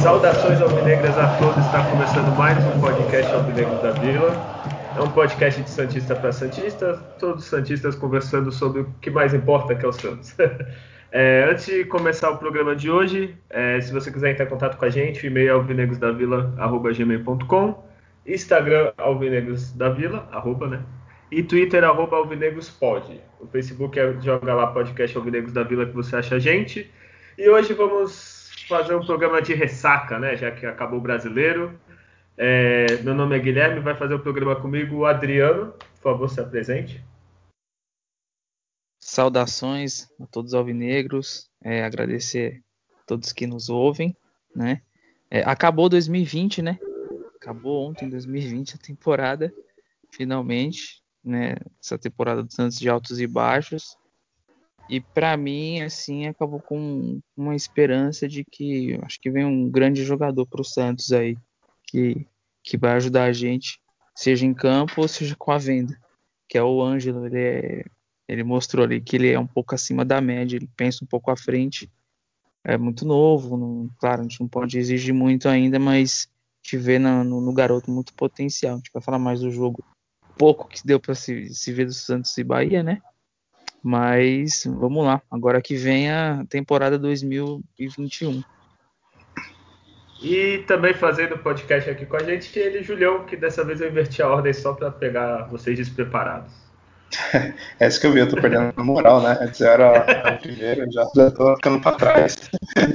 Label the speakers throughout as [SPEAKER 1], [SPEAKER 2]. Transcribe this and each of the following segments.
[SPEAKER 1] Saudações alvinegras a todos, está começando mais um podcast Alvinegros da Vila. É um podcast de Santista para Santista, todos os Santistas conversando sobre o que mais importa, que é o Santos. É, antes de começar o programa de hoje, é, se você quiser entrar em contato com a gente, o e-mail é alvinegrosdavila.gmail.com, Instagram alvinegrosdavila, arroba, né? E Twitter, arroba alvinegrospod. O Facebook é joga lá podcast Alvinegros da Vila que você acha a gente. E hoje vamos fazer um programa de ressaca, né? Já que acabou o brasileiro. É, meu nome é Guilherme, vai fazer o programa comigo o Adriano. Por favor, se apresente.
[SPEAKER 2] Saudações a todos os alvinegros, é, agradecer a todos que nos ouvem, né? É, acabou 2020, né? Acabou ontem 2020 a temporada, finalmente, né? Essa temporada do Santos de altos e baixos. E para mim, assim, acabou com uma esperança de que acho que vem um grande jogador para o Santos aí, que, que vai ajudar a gente, seja em campo ou seja com a venda, que é o Ângelo. Ele, é, ele mostrou ali que ele é um pouco acima da média, ele pensa um pouco à frente. É muito novo, não, claro, a gente não pode exigir muito ainda, mas te vê no, no, no garoto muito potencial. A gente vai falar mais do jogo pouco que deu para se, se ver do Santos e Bahia, né? Mas vamos lá, agora que vem a temporada 2021.
[SPEAKER 1] E também fazendo podcast aqui com a gente, ele Julião, que dessa vez eu inverti a ordem só para pegar vocês despreparados.
[SPEAKER 3] É isso que eu vi, eu tô perdendo a moral, né? Antes era a primeira, já, já tô ficando para trás.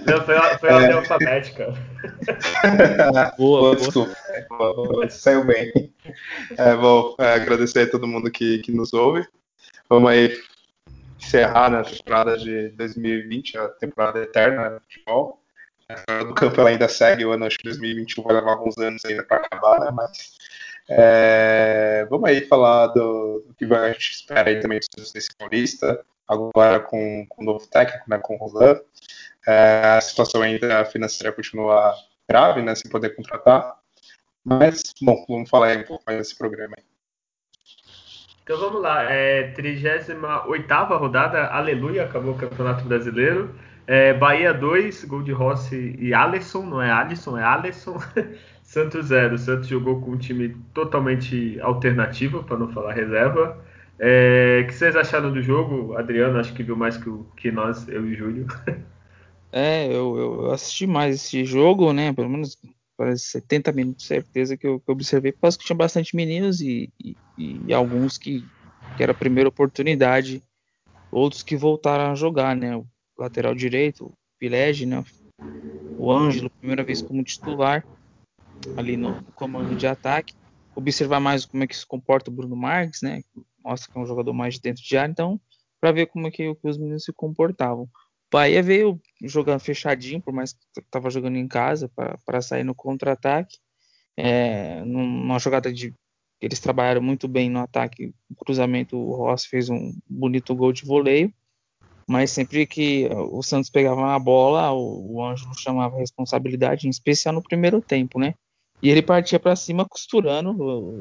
[SPEAKER 1] Não, foi a, foi a ordem é... alfabética.
[SPEAKER 3] boa, boa, desculpa. Boa, saiu bem. É, vou é, agradecer a todo mundo que, que nos ouve. Vamos aí encerrar né, a temporada de 2020, a temporada eterna do futebol. A do campo ela ainda segue, o ano acho que 2021 vai levar alguns anos ainda para acabar, né? Mas é, vamos aí falar do, do, que a gente espera aí também Justiça Paulista, agora com, com o novo técnico, né, com o Roland. É, a situação ainda financeira continua grave, né, sem poder contratar. Mas, bom, vamos falar aí um pouco mais desse programa aí.
[SPEAKER 1] Então vamos lá, é 38 rodada, aleluia, acabou o Campeonato Brasileiro. É, Bahia 2, gol de Rossi e Alisson, não é Alisson, é Alisson. Santos 0, Santos jogou com um time totalmente alternativo, para não falar reserva. É, o que vocês acharam do jogo? Adriano, acho que viu mais que, que nós, eu e Júlio.
[SPEAKER 2] É, eu, eu assisti mais esse jogo, né? Pelo menos quase 70 minutos, certeza que eu, que eu observei, por que tinha bastante meninos e, e, e, alguns que, que era a primeira oportunidade, outros que voltaram a jogar, né? O lateral direito, o Pilege, né? O Ângelo, primeira vez como titular, ali no, comando de ataque. Observar mais como é que se comporta o Bruno Marques, né? Mostra que é um jogador mais de dentro de área, então, para ver como é que, que os meninos se comportavam. Bahia veio jogando fechadinho, por mais que estava jogando em casa, para sair no contra-ataque. É, numa jogada de. Eles trabalharam muito bem no ataque, o cruzamento, o Ross fez um bonito gol de voleio, mas sempre que o Santos pegava a bola, o, o Ângelo chamava a responsabilidade, em especial no primeiro tempo, né? E ele partia para cima costurando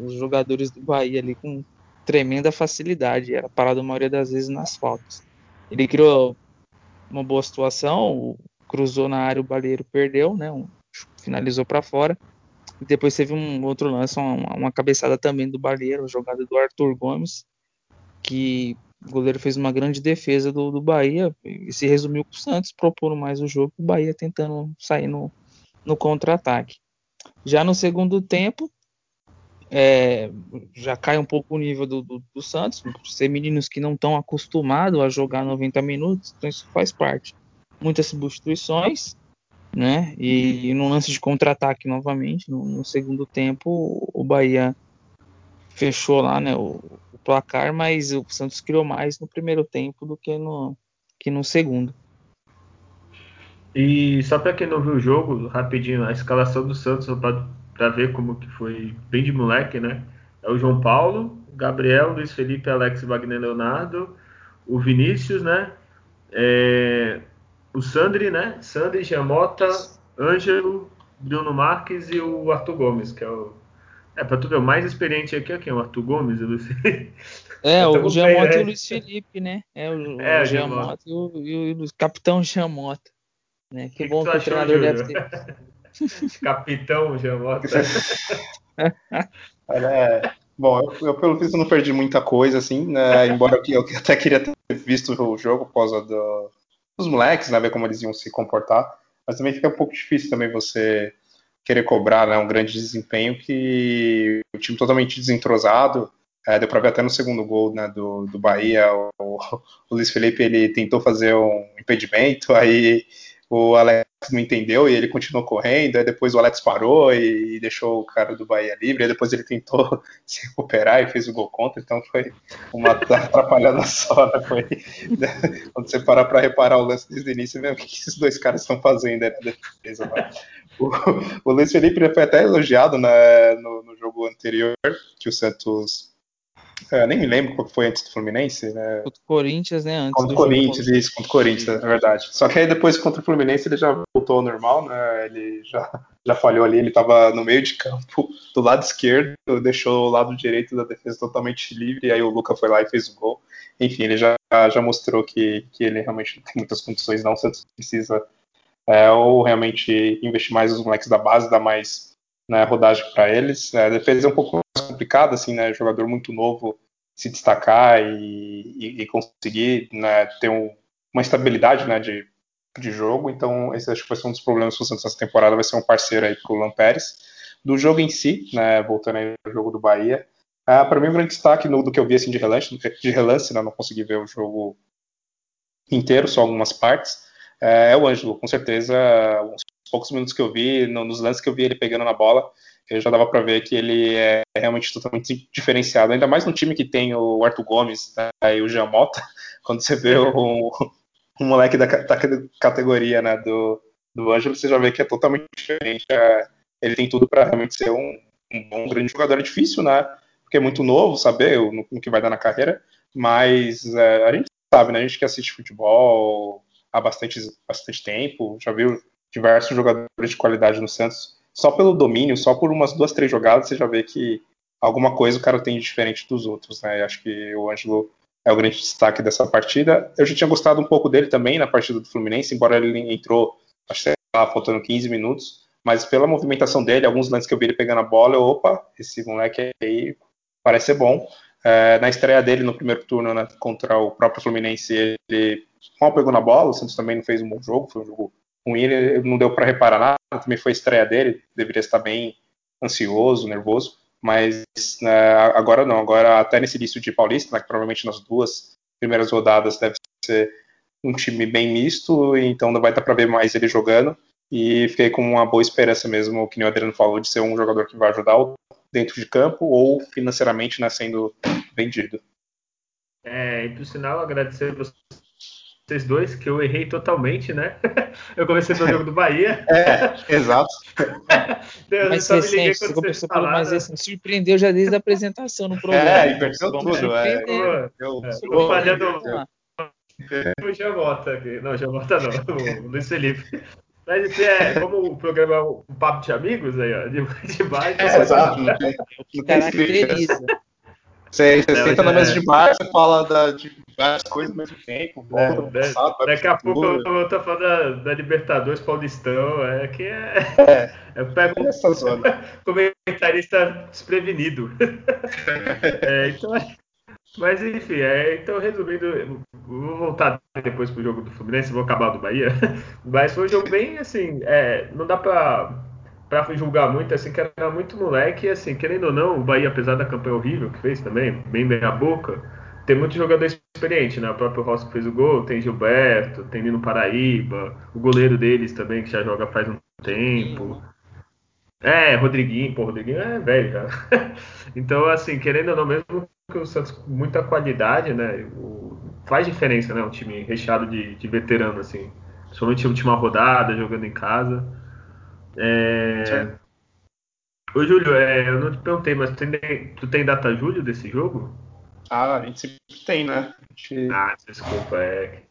[SPEAKER 2] os jogadores do Bahia ali com tremenda facilidade, era parado a maioria das vezes nas faltas. Ele criou uma boa situação, cruzou na área, o Baleiro perdeu, né? Um, finalizou para fora. E depois teve um outro lance, uma, uma cabeçada também do Baleiro, jogada do Arthur Gomes, que o goleiro fez uma grande defesa do, do Bahia e se resumiu com o Santos propondo mais o jogo, o Bahia tentando sair no, no contra-ataque. Já no segundo tempo, é, já cai um pouco o nível do, do, do Santos, ser meninos que não estão acostumados a jogar 90 minutos, então isso faz parte. Muitas substituições, né? E, e no lance de contra-ataque novamente, no, no, segundo tempo, o Bahia fechou lá né, o, o, placar, mas o Santos criou mais no primeiro tempo do que no, que no segundo.
[SPEAKER 1] E só para quem não viu o jogo, rapidinho, a escalação do Santos para ver como que foi bem de moleque, né? É o João Paulo, Gabriel, Luiz Felipe, Alex, Wagner Leonardo, o Vinícius, né? É, o Sandri, né? Sandri, Jamota, Ângelo, Bruno Marques e o Arthur Gomes, que é o. É, pra tu ver, o mais experiente aqui é quem? O Arthur Gomes? Eu
[SPEAKER 2] é, o Giamota e o Luiz Felipe, né? É, o, é, o Giamota e o, e o, capitão Giamota. Né? Que, que bom que, que o treinador deve ter.
[SPEAKER 1] capitão Giamota.
[SPEAKER 3] Olha, é, bom, eu, eu, pelo visto não perdi muita coisa, assim, né? Embora eu, eu até queria ter visto o jogo por causa do, dos moleques, né? Ver como eles iam se comportar. Mas também fica um pouco difícil também você querer cobrar né, um grande desempenho que o time totalmente desentrosado. É, deu para ver até no segundo gol né, do, do Bahia, o, o, Luiz Felipe ele tentou fazer um impedimento, aí o Alex não entendeu e ele continuou correndo, aí depois o Alex parou e, deixou o cara do Bahia livre, aí depois ele tentou se recuperar e fez o gol contra, então foi uma atrapalhada só, né? Foi, quando você parar para reparar o lance desde o início, vê o que esses dois caras estão fazendo na defesa. Né? O, o Luiz Felipe foi até elogiado né, no, no jogo anterior, que o Santos é, nem me lembro qual foi antes do Fluminense, né?
[SPEAKER 2] Contra o Corinthians, né? Antes
[SPEAKER 3] contra o Corinthians, isso, contra o Corinthians, é verdade. Só que aí depois contra o Fluminense ele já voltou ao normal, né? Ele já, já falhou ali, ele estava no meio de campo, do lado esquerdo, deixou o lado direito da defesa totalmente livre, e aí o Luca foi lá e fez o gol. Enfim, ele já, já mostrou que, que ele realmente não tem muitas condições, não. O Santos precisa é, ou realmente investir mais nos moleques da base, dar mais né, rodagem para eles. É, a defesa é um pouco mais complicada, assim, né? Jogador muito novo se destacar e, e, e conseguir né, ter um, uma estabilidade né, de, de jogo. Então, esse acho que vai ser um dos problemas do Santos essa temporada, vai ser um parceiro aí para o Lampérez. Do jogo em si, né, voltando aí ao jogo do Bahia, ah, para mim, o um grande destaque no, do que eu vi assim, de relance, de relance né, não consegui ver o jogo inteiro, só algumas partes, é, é o Ângelo, com certeza. Poucos minutos que eu vi, no, nos lances que eu vi ele pegando na bola, eu já dava para ver que ele é realmente totalmente diferenciado, ainda mais no time que tem o Arthur Gomes né, e o Jean Mota, quando você vê um, um moleque da, da, categoria né, do, do Ângelo, você já vê que é totalmente diferente. É, ele tem tudo para realmente ser um, um bom, grande jogador. É difícil, né? Porque é muito novo saber o, que vai dar na carreira, mas é, a gente sabe, né? A gente que assiste futebol há bastante, bastante tempo, já viu diversos jogadores de qualidade no Santos. Só pelo domínio, só por umas duas, três jogadas, você já vê que alguma coisa o cara tem de diferente dos outros, né? acho que o Ângelo é o grande destaque dessa partida. Eu já tinha gostado um pouco dele também na partida do Fluminense, embora ele entrou, acho que estava faltando 15 minutos, mas pela movimentação dele, alguns lances que eu vi ele pegando a bola, eu, opa, esse moleque aí parece ser bom. É, na estreia dele no primeiro turno né, contra o próprio Fluminense, ele mal pegou na bola, o Santos também não fez um bom jogo, foi um jogo ruim, ele não deu para reparar nada, também foi a estreia dele, deveria estar bem ansioso, nervoso, mas né, agora não, agora até nesse início de Paulista, né, que provavelmente nas duas primeiras rodadas deve ser um time bem misto, então não vai dar para ver mais ele jogando, e fiquei com uma boa esperança mesmo, que o Adriano falou, de ser um jogador que vai ajudar dentro de campo ou financeiramente né, sendo vendido.
[SPEAKER 1] É, e por sinal, agradecer você vocês dois, que eu errei totalmente, né? Eu comecei pelo jogo do Bahia.
[SPEAKER 3] É, exato.
[SPEAKER 2] Deus, mais recente, você começou pelo mais recente. Surpreendeu já desde a apresentação no programa. É,
[SPEAKER 3] inverteu tudo. É.
[SPEAKER 1] Eu, eu, eu falhando o Jamota aqui. Não, Jamota não, o Luiz Felipe. Mas isso é como o programa é um papo de amigos aí, ó, de, de baixo.
[SPEAKER 3] É, exato. Não tem, não tem caracteriza. Você, você senta na mesa de bar, você fala da, de várias coisas ao mesmo tempo. Volta,
[SPEAKER 1] é, passado, daqui a pouco eu, eu tô falando da, da, Libertadores Paulistão. É que é. é eu pego um comentarista desprevenido. é, então, mas enfim, é, então resumindo, vou voltar depois pro jogo do Fluminense, vou acabar do Bahia. Mas foi um jogo bem assim, é, não dá pra para julgar muito, assim, que era muito moleque, e assim, querendo ou não, o Bahia, apesar da campanha horrível que fez também, bem meia boca, tem muito jogador experiente, né? O próprio Rossi fez o gol, tem Gilberto, tem Nino Paraíba, o goleiro deles também, que já joga faz um tempo. É, Rodriguinho, pô, Rodriguinho é velho, cara. então, assim, querendo ou não, mesmo que o Santos com muita qualidade, né? O, faz diferença, né? Um time recheado de, de veterano, assim. Principalmente a última rodada, jogando em casa. É... Ô, Júlio, é, eu não te perguntei, mas tu tem, tu tem data julho desse jogo?
[SPEAKER 3] Ah, a gente sempre tem, né?
[SPEAKER 1] Gente... Ah, desculpa, é.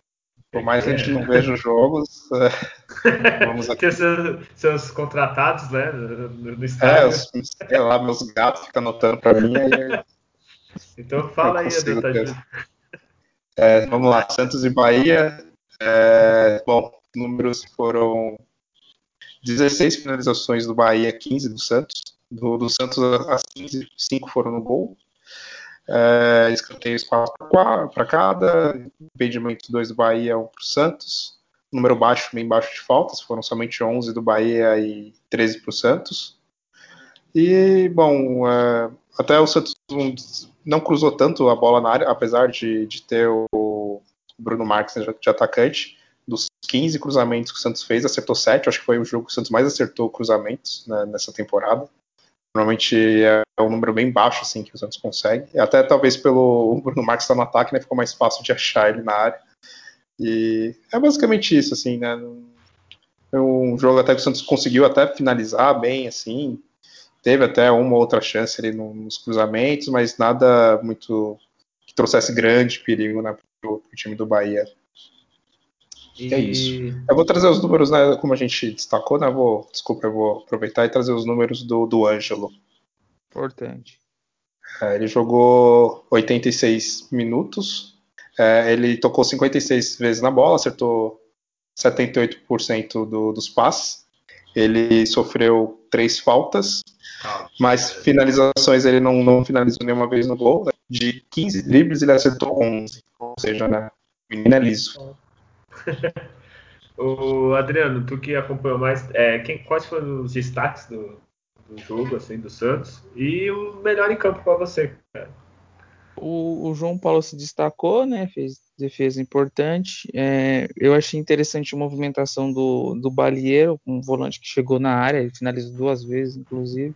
[SPEAKER 3] Por mais que a gente não veja os jogos,
[SPEAKER 1] é, vamos aqui. Tem seus, seus, contratados, né, no, no estádio.
[SPEAKER 3] É, os, sei lá, meus gatos ficam anotando para mim.
[SPEAKER 1] Então fala aí, Adeta.
[SPEAKER 3] É, vamos lá, Santos e Bahia. É, bom, números foram 16 finalizações do Bahia, 15 do Santos. Do, do Santos, as 15, 5 foram no gol. É, escanteios 4 para cada. Impedimento 2 do Bahia, 1 um para o Santos. Número baixo, bem baixo de faltas, foram somente 11 do Bahia e 13 para o Santos. E, bom, é, até o Santos não cruzou tanto a bola na área, apesar de, de ter o Bruno Marques de atacante. Dos 15 cruzamentos que o Santos fez, acertou 7. Acho que foi o jogo que o Santos mais acertou cruzamentos né, nessa temporada. Normalmente é um número bem baixo assim que o Santos consegue. Até talvez pelo Bruno Marques estar no ataque, né, ficou mais fácil de achar ele na área. E é basicamente isso, assim, né? É um jogo até que o Santos conseguiu até finalizar bem, assim, teve até uma outra chance ali nos cruzamentos, mas nada muito que trouxesse grande perigo né, para o time do Bahia. E... É isso. Eu vou trazer os números, né, como a gente destacou, né? Vou, desculpa, eu vou aproveitar e trazer os números do, do Ângelo.
[SPEAKER 2] Importante.
[SPEAKER 3] É, ele jogou 86 minutos. É, ele tocou 56 vezes na bola, acertou 78% do, dos passes. Ele sofreu três faltas, mas finalizações ele não, não finalizou nenhuma vez no gol. Né? De 15 dribles ele acertou 11. Ou seja, né? menino é liso.
[SPEAKER 1] o Adriano, tu que acompanhou mais, é, quem, quais foram os destaques do, do, jogo, assim, do Santos? E o melhor em campo para você?
[SPEAKER 2] O, o, João Paulo se destacou, né? Fez defesa importante. É, eu achei interessante a movimentação do, do Balieiro, um volante que chegou na área, ele finalizou duas vezes, inclusive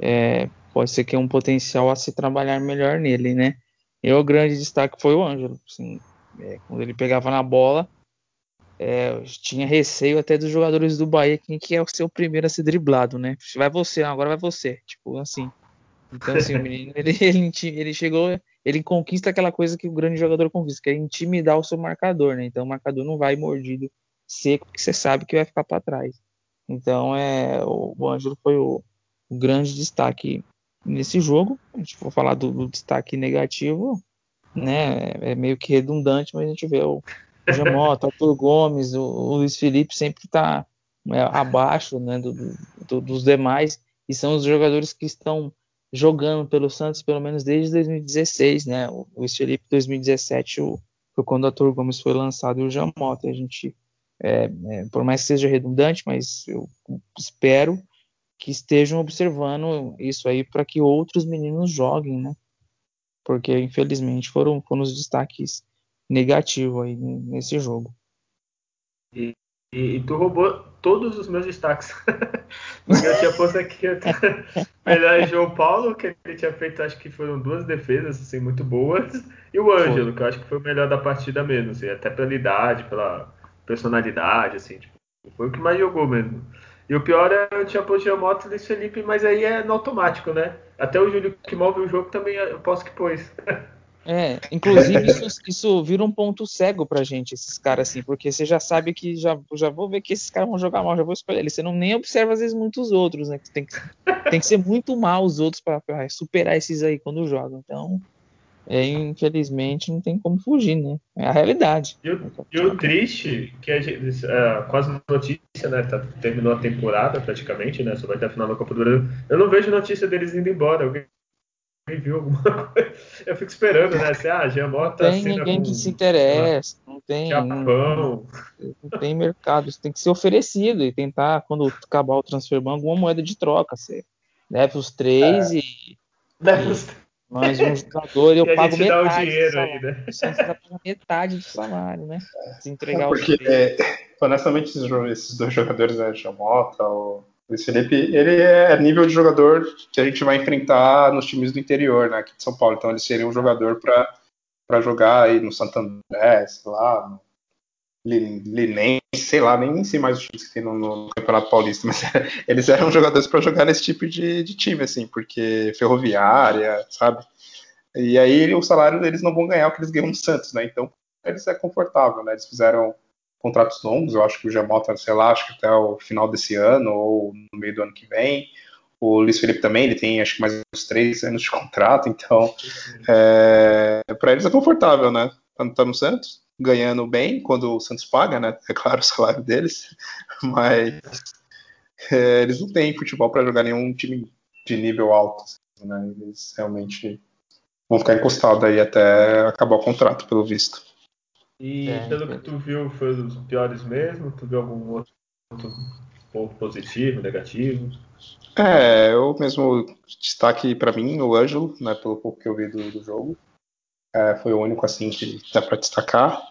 [SPEAKER 2] é, pode ser que é um potencial a se trabalhar melhor nele, né? E o grande destaque foi o Ângelo. Assim, é, quando ele pegava na bola, é, tinha receio até dos jogadores do Bahia, quem que é o seu primeiro a ser driblado, né? Vai você, agora vai você. Tipo, assim. Então, assim, o menino, ele, ele, ele chegou, ele conquista aquela coisa que o grande jogador conquista, que é intimidar o seu marcador, né? Então o marcador não vai mordido seco, porque você sabe que vai ficar para trás. Então, é, o, o Ângelo foi o, o grande destaque nesse jogo. A gente for falar do, do, destaque negativo, né? É meio que redundante, mas a gente vê o Jamota, Arthur Gomes, o, o, Luiz Felipe sempre está é, abaixo né, do, do, dos demais e são os jogadores que estão jogando pelo Santos pelo menos desde 2016, né? O Luiz Felipe 2017 o, foi quando o Arthur Gomes foi lançado e o Jamota. A gente, é, é, por mais que seja redundante, mas eu espero que estejam observando isso aí para que outros meninos joguem, né? Porque infelizmente foram, foram os destaques negativos aí nesse jogo.
[SPEAKER 1] E, e, e tu roubou todos os meus destaques. Porque eu tinha posto aqui melhor João Paulo, que ele tinha feito, acho que foram duas defesas assim, muito boas, e o Ângelo, que eu acho que foi o melhor da partida mesmo, assim, até pela idade, pela personalidade, assim, tipo, foi o que mais jogou mesmo. E o pior é eu tinha posto Moto e Felipe, mas aí é no automático, né? Até o Júlio que move o jogo também eu posso que pôs.
[SPEAKER 2] É, inclusive isso, isso vira um ponto cego pra gente, esses caras assim, porque você já sabe que já, já vou ver que esses caras vão jogar mal, já vou escolher eles. Você não nem observa às vezes muitos outros, né? Tem que, tem que ser muito mal os outros para superar esses aí quando jogam. Então, é, infelizmente não tem como fugir, né? É a realidade.
[SPEAKER 1] E o, triste, que a gente, com as notícias, né? Tá, terminou a temporada praticamente, né? Só vai ter a final da Copa do Brasil. Eu não vejo notícia deles indo embora. Alguém viu alguma coisa? Eu fico esperando, né? Ah, Giamota
[SPEAKER 2] Não tem ninguém que se interessa, não tem. Japão. Não, não, tem mercado, isso tem que ser oferecido e tentar, quando acabar o transfer ban, alguma moeda de troca. Você leva os três é. e.
[SPEAKER 1] Leva os três
[SPEAKER 2] mas um jogador eu pago metade.
[SPEAKER 1] Dá o dinheiro aí, né?
[SPEAKER 2] O Santos vai pagar metade do salário, né?
[SPEAKER 3] Se entregar é porque, é, honestamente, esses, esses, dois jogadores, né, Jamota, o Luiz Felipe, ele é nível de jogador que a gente vai enfrentar nos times do interior, né, aqui de São Paulo. Então ele seria um jogador para jogar aí no Santander, sei lá, Linense, sei lá, nem sei mais os times que tem no, no Campeonato Paulista, mas eles eram jogadores para jogar nesse tipo de, de, time, assim, porque ferroviária, sabe? E aí o salário deles não vão ganhar o que eles ganham no Santos, né? Então, eles é confortável, né? Eles fizeram contratos longos, eu acho que o Jamota, sei lá, acho que até o final desse ano ou no meio do ano que vem. O Luiz Felipe também, ele tem acho que mais uns três anos de contrato, então é, para eles é confortável, né? Quando tá no Santos, ganhando bem, quando o Santos paga, né? É claro o salário deles, mas é, eles não têm futebol para jogar nenhum time de nível alto, assim, né? Eles realmente vão ficar encostados aí até acabar o contrato, pelo visto.
[SPEAKER 1] E é, pelo que tu viu, foi dos piores mesmo? Tu viu algum outro ponto positivo, negativo?
[SPEAKER 3] É, eu mesmo destaque para mim o Ângelo, né, pelo pouco que eu vi do, do jogo. É, foi o único assim que dá para destacar.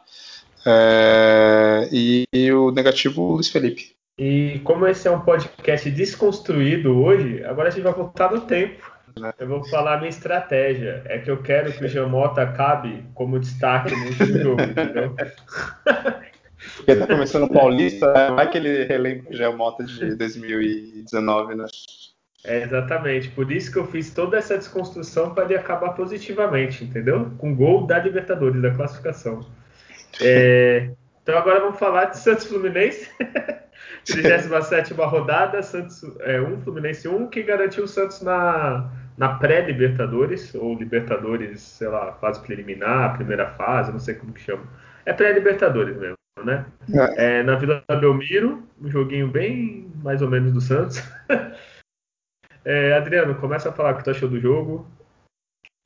[SPEAKER 3] É, e, e, o negativo, o Luiz Felipe.
[SPEAKER 1] E como esse é um podcast desconstruído hoje, agora a gente vai voltar no tempo. Né? Eu vou falar a minha estratégia. É que eu quero que o Jamota acabe como destaque no último jogo, entendeu?
[SPEAKER 3] Porque tá começando o Paulista, né? vai que ele relembra o Jamota de 2019, né?
[SPEAKER 1] É, exatamente. Por isso que eu fiz toda essa desconstrução para ele acabar positivamente, entendeu? Com gol da Libertadores, da classificação. É, então agora vamos falar de Santos Fluminense. 37 rodada, Santos é, 1, Fluminense 1, que garantiu o Santos na, na pré-Libertadores, ou Libertadores, sei lá, fase preliminar, primeira fase, não sei como que chama. É pré-Libertadores mesmo, né? É. é, na Vila Belmiro, um joguinho bem mais ou menos do Santos. é, Adriano, começa a falar o que tu achou do jogo.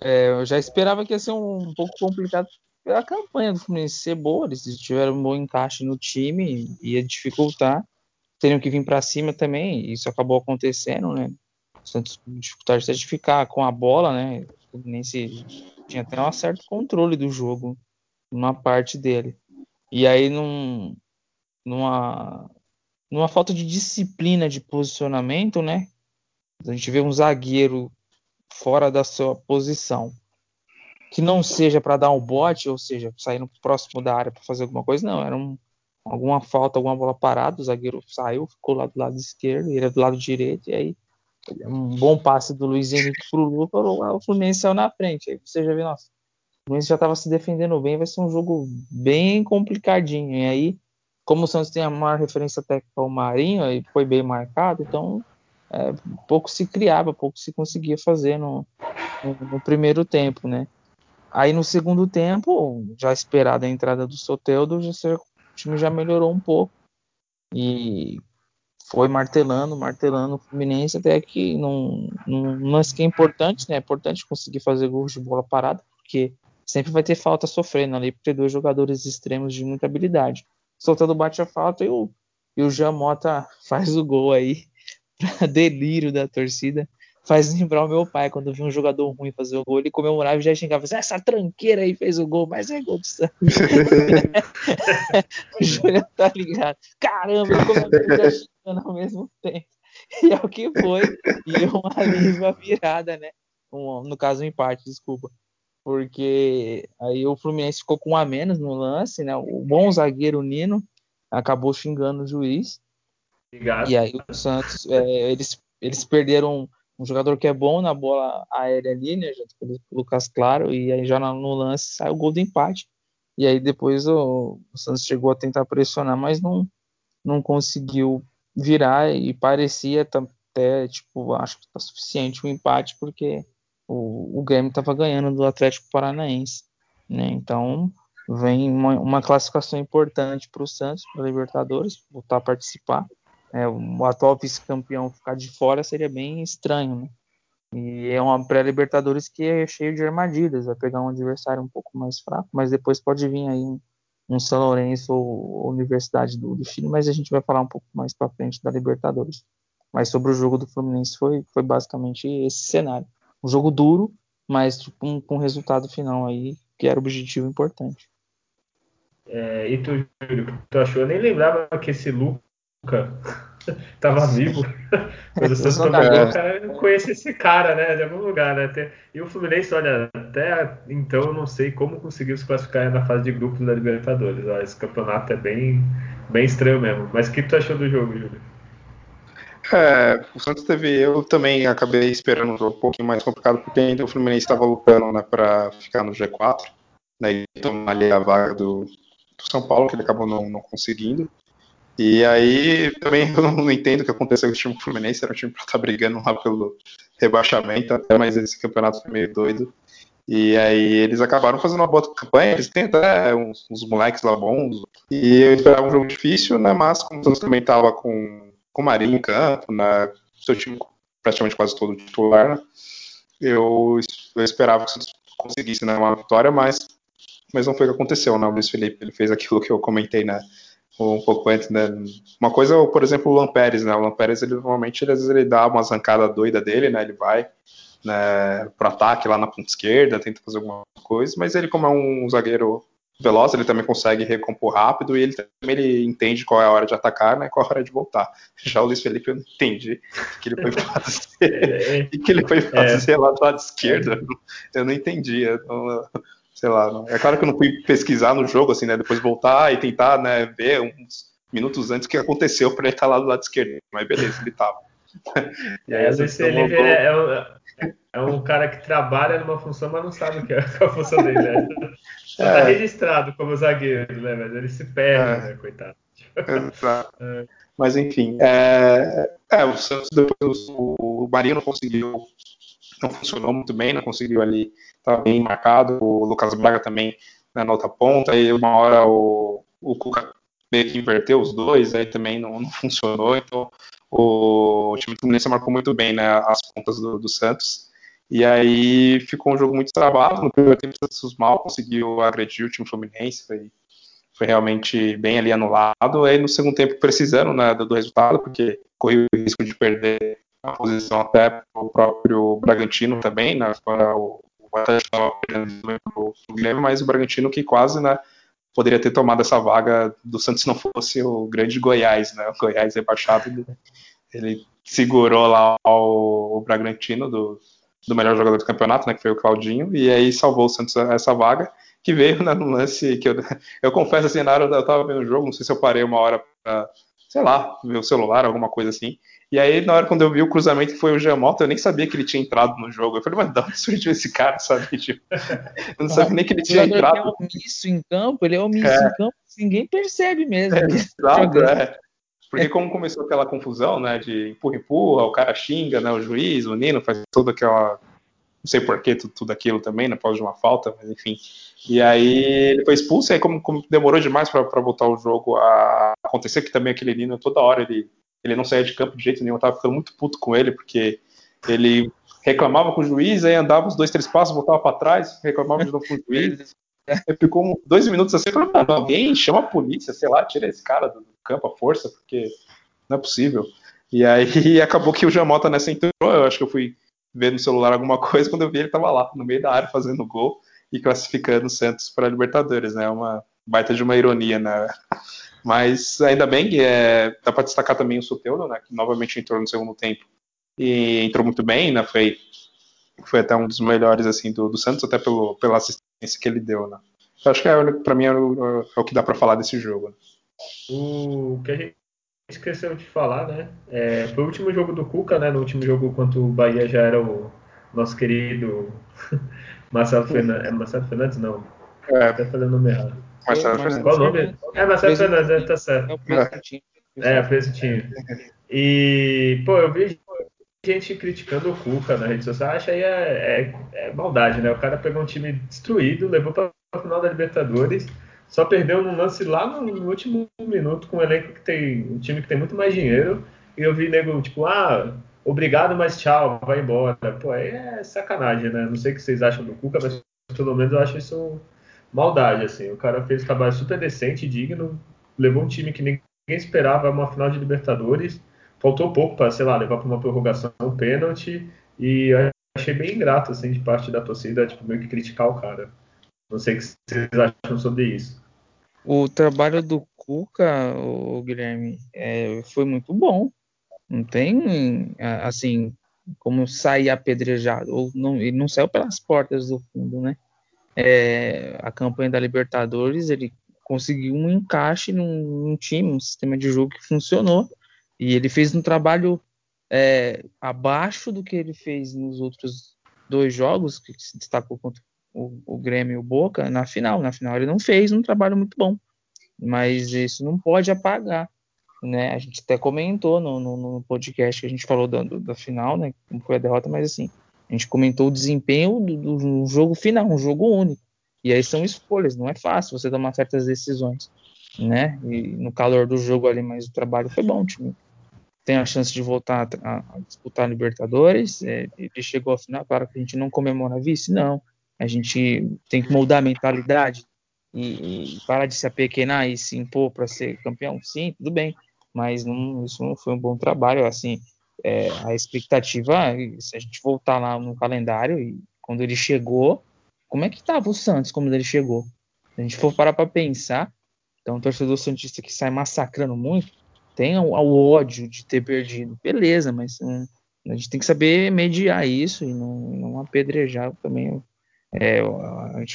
[SPEAKER 2] É, eu já esperava que ia ser um, um pouco complicado pela campanha do Fluminense ser boa, eles tiveram um bom encaixe no time, ia dificultar teriam que vir para cima também, isso acabou acontecendo, né? O Santos dificuldade de ficar com a bola, né? Nem se tinha até um certo controle do jogo, numa parte dele. E aí, num, numa, numa falta de disciplina de posicionamento, né? A gente vê um zagueiro fora da sua posição, que não seja para dar um bote, ou seja, saindo próximo da área para fazer alguma coisa, não, era um alguma falta, alguma bola parada, o zagueiro saiu, ficou lá do lado esquerdo, ele é do lado direito, e aí um bom passe do Luiz Henrique pro Luca, o Fluminense saiu na frente. Aí você já vê, nossa, o Fluminense já estava se defendendo bem, vai ser um jogo bem complicadinho. E aí, como o Santos tem a maior referência técnica ao Marinho, e foi bem marcado, então é, pouco se criava, pouco se conseguia fazer no, no, no primeiro tempo, né? Aí no segundo tempo, já esperada a entrada do Soteldo, o time já melhorou um pouco e foi martelando, martelando o Fluminense até que num, num lance que é importante, né? É importante conseguir fazer gols de bola parada, porque sempre vai ter falta sofrendo ali, porque dois jogadores extremos de muita habilidade. Soltando bate a falta e o, e o Jamota faz o gol aí, para delírio da torcida faz lembrar o meu pai, quando viu um jogador ruim fazer o gol, ele comemorava e já xingava assim, essa tranqueira aí fez o gol, mas é gol do Santos. o Júlio tá ligado. Caramba, ele já xingando ao mesmo tempo. E é o que foi. E um alívio a virada, né? Um, no caso, um empate, desculpa. Porque aí o Fluminense ficou com um a menos no lance, né? O bom zagueiro Nino acabou xingando o juiz. Obrigado. E aí o Santos, é, eles, eles perderam um jogador que é bom na bola aérea ali, né, junto com o Lucas Claro, e aí já no lance sai o gol do empate. E aí depois o, o Santos chegou a tentar pressionar, mas não, não conseguiu virar e parecia até, tipo, acho que tá suficiente o empate, porque o, o Grêmio estava ganhando do Atlético Paranaense, né? Então vem uma, uma classificação importante para o Santos, para Libertadores, voltar a participar é, o atual vice-campeão ficar de fora seria bem estranho, né? E é uma pré-Libertadores que é cheio de armadilhas, vai pegar um adversário um pouco mais fraco, mas depois pode vir aí um, São Lourenço ou Universidade do, Chile, mas a gente vai falar um pouco mais para frente da Libertadores. Mas sobre o jogo do Fluminense foi, foi basicamente esse cenário. Um jogo duro, mas tipo, um, com um resultado final aí que era objetivo importante.
[SPEAKER 1] É, e tu, Júlio, tu achou? Eu nem lembrava que esse Lu tava vivo. Quando o Santos tomou, cara, eu conheço esse cara, né? De algum lugar, né? E o Fluminense, olha, até então eu não sei como conseguiu se classificar na fase de grupos da Libertadores. Ó, esse campeonato é bem, bem estranho mesmo. Mas o que tu achou do jogo, Júlio?
[SPEAKER 3] É, o Santos teve. Eu também acabei esperando um jogo um pouquinho mais complicado, porque ainda o Fluminense estava lutando né, para ficar no G4. né, e tomar ali a vaga do, do São Paulo, que ele acabou não, não conseguindo. E aí também eu não entendo o que aconteceu com o time Fluminense, era um time para estar tá brigando lá pelo rebaixamento, até mas esse campeonato foi meio doido. E aí eles acabaram fazendo uma boa campanha, eles têm até uns, uns moleques lá bons. E eu esperava um jogo difícil, né? Mas como o também estava com, com o Marinho em campo, né? Seu time praticamente quase todo titular, né? eu, eu esperava que o Santos conseguisse né, uma vitória, mas, mas não foi o que aconteceu, né? O Luiz Felipe ele fez aquilo que eu comentei né, um pouco antes, né? Uma coisa, por exemplo, o Lampérez, né? O Lampérez, ele normalmente, ele, às vezes, ele dá umas arrancadas doida dele, né? Ele vai né, pro ataque lá na ponta esquerda, tenta fazer alguma coisa, mas ele, como é um zagueiro veloz, ele também consegue recompor rápido e ele também ele entende qual é a hora de atacar né, qual é a hora de voltar. Já o Luiz Felipe eu não entendi que ele foi fazer, o que ele foi fazer é. lá do lado esquerdo, eu não entendi. Eu não, sei lá, é claro que eu não fui pesquisar no jogo, assim, né, depois voltar e tentar né, ver uns minutos antes o que aconteceu para ele estar lá do lado esquerdo, mas beleza, ele estava.
[SPEAKER 1] E aí, é, Luiz Felipe é, é, é, um cara que trabalha numa função, mas não sabe o que é a função dele. Né? Só tá é. registrado como zagueiro, né? Mas ele se perde, é. né? Coitado.
[SPEAKER 3] Exato. É. Mas enfim, é, é, o Santos depois o, o Marinho não conseguiu, não funcionou muito bem, não conseguiu ali, tá bem marcado, o Lucas Braga também na outra ponta, e uma hora o, o Cuca meio que inverteu os dois, aí também não, não funcionou, então o, o time do Fluminense marcou muito bem né, as pontas do, do Santos. E aí ficou um jogo muito travado. No primeiro tempo, o Santos mal conseguiu agredir o time Fluminense, foi, foi realmente bem ali anulado. Aí no segundo tempo, precisando né, do, do resultado, porque correu o risco de perder a posição até o próprio Bragantino também, né, o, o Guilherme, mas o Bragantino que quase né, poderia ter tomado essa vaga do Santos se não fosse o grande Goiás, né, o Goiás rebaixado, ele segurou lá o, o Bragantino do, do melhor jogador do campeonato, né, que foi o Claudinho, e aí salvou o Santos essa vaga, que veio né, no lance que eu, eu confesso assim, na hora eu tava vendo o jogo, não sei se eu parei uma hora pra, sei lá, ver o celular, alguma coisa assim, e aí na hora quando eu vi o cruzamento que foi o Giamotto, eu nem sabia que ele tinha entrado no jogo, eu falei, mas de onde surgiu esse cara, sabe, tipo, eu não sabia nem que ele tinha entrado. Ele é
[SPEAKER 2] omisso em campo, ele é omisso é. em campo, ninguém percebe mesmo. É,
[SPEAKER 3] exato, é. Porque como começou aquela confusão, né, de empurra-empurra, o cara xinga, né, o juiz, o Nino faz toda aquela, não sei porquê, tudo, tudo aquilo também, né, após de uma falta, mas enfim. E aí ele foi expulso, e aí como, como demorou demais para voltar o jogo a acontecer, que também aquele Nino toda hora ele, ele não saía de campo de jeito nenhum, eu tava ficando muito puto com ele, porque ele reclamava com o juiz, aí andava uns dois, três passos, voltava para trás, reclamava de novo com o juiz. Ele ficou dois minutos assim, falando, alguém chama a polícia, sei lá, tira esse cara do campo à força, porque não é possível. E aí acabou que o Jamota nessa entrou, eu acho que eu fui ver no celular alguma coisa, quando eu vi ele tava lá, no meio da área, fazendo gol e classificando o Santos para Libertadores, né? Uma baita de uma ironia, né? Mas ainda bem que é, dá para destacar também o Soteudo, né? Que novamente entrou no segundo tempo e entrou muito bem, né? Foi, foi até um dos melhores assim do, do Santos, até pelo, pela assistência que ele deu, né? Eu acho que é, para mim é o, é o, que dá para falar desse jogo. Né?
[SPEAKER 1] O que a gente esqueceu de falar, né? É, foi o último jogo do Cuca, né? No último jogo, quanto o Bahia já era o nosso querido Marcelo Fernandes. É Marcelo Fernandes? Não. É. Tá fazendo o nome errado. Marcelo Fernandes. Qual o nome? É Fernandes, é, tá certo. É o presuntinho. É, o presuntinho. E, pô, eu vi gente criticando o Cuca na rede social. Acho aí é, é, é maldade, né? O cara pegou um time destruído, levou para a final da Libertadores só perdeu num lance lá no, no, último minuto com um elenco que tem um time que tem muito mais dinheiro. E eu vi nego tipo, ah, obrigado, mas tchau, vai embora. Pô, aí é sacanagem, né? Não sei o que vocês acham do Cuca, mas pelo menos eu acho isso maldade, assim. O cara fez um trabalho super decente, digno, levou um time que ninguém esperava uma final de Libertadores. Faltou pouco para, sei lá, levar para uma prorrogação, um pênalti. E achei bem ingrato, assim, de parte da torcida, tipo, meio que criticar o cara. Não sei o que vocês acham sobre isso.
[SPEAKER 2] O trabalho do Cuca, o Guilherme, é, foi muito bom. Não tem, assim, como sair apedrejado. Ou não, ele não saiu pelas portas do fundo, né? É, a campanha da Libertadores, ele conseguiu um encaixe num, num, time, um sistema de jogo que funcionou. E ele fez um trabalho é, abaixo do que ele fez nos outros dois jogos, que se destacou contra o, o Grêmio e o Boca na final. Na final ele não fez um trabalho muito bom, mas isso não pode apagar. Né? A gente até comentou no, no, no podcast que a gente falou da, da final, né? Como foi a derrota, mas assim, a gente comentou o desempenho do, do jogo final, um jogo único. E aí são escolhas, não é fácil você tomar certas decisões, né? E no calor do jogo ali, mas o trabalho foi bom, o time tem a chance de voltar a, a disputar a Libertadores. É, ele chegou ao final, claro que a gente não comemora vice, não. A gente tem que moldar a mentalidade e, e parar de se apequenar e se impor para ser campeão. Sim, tudo bem, mas não, isso não foi um bom trabalho. Assim, é, a expectativa, se a gente voltar lá no calendário e quando ele chegou, como é que estava o Santos quando ele chegou? Se a gente for parar para pensar, então o torcedor santista que sai massacrando muito, tem o, o ódio de ter perdido, beleza, mas um, a gente tem que saber mediar isso e não, não apedrejar também. É, eu,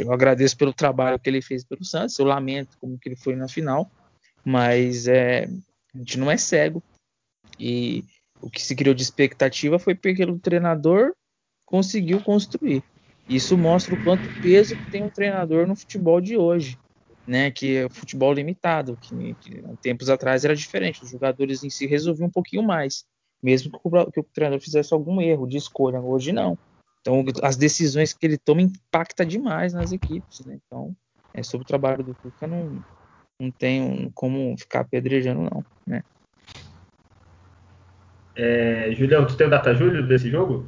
[SPEAKER 2] eu, agradeço pelo trabalho que ele fez pelo Santos, eu lamento como que ele foi na final, mas é, a gente não é cego. E o que se criou de expectativa foi porque o treinador conseguiu construir. Isso mostra o quanto peso que tem um treinador no futebol de hoje né, que é futebol limitado, que, que tempos atrás era diferente, os jogadores em si resolviam um pouquinho mais, mesmo que o, que o treinador fizesse algum erro de escolha, hoje não. Então, as decisões que ele toma impacta demais nas equipes, né? Então, é sobre o trabalho do Cuca, não, não tem como ficar apedrejando, não, né?
[SPEAKER 1] É, Julião, tu tem o data Júlio desse jogo?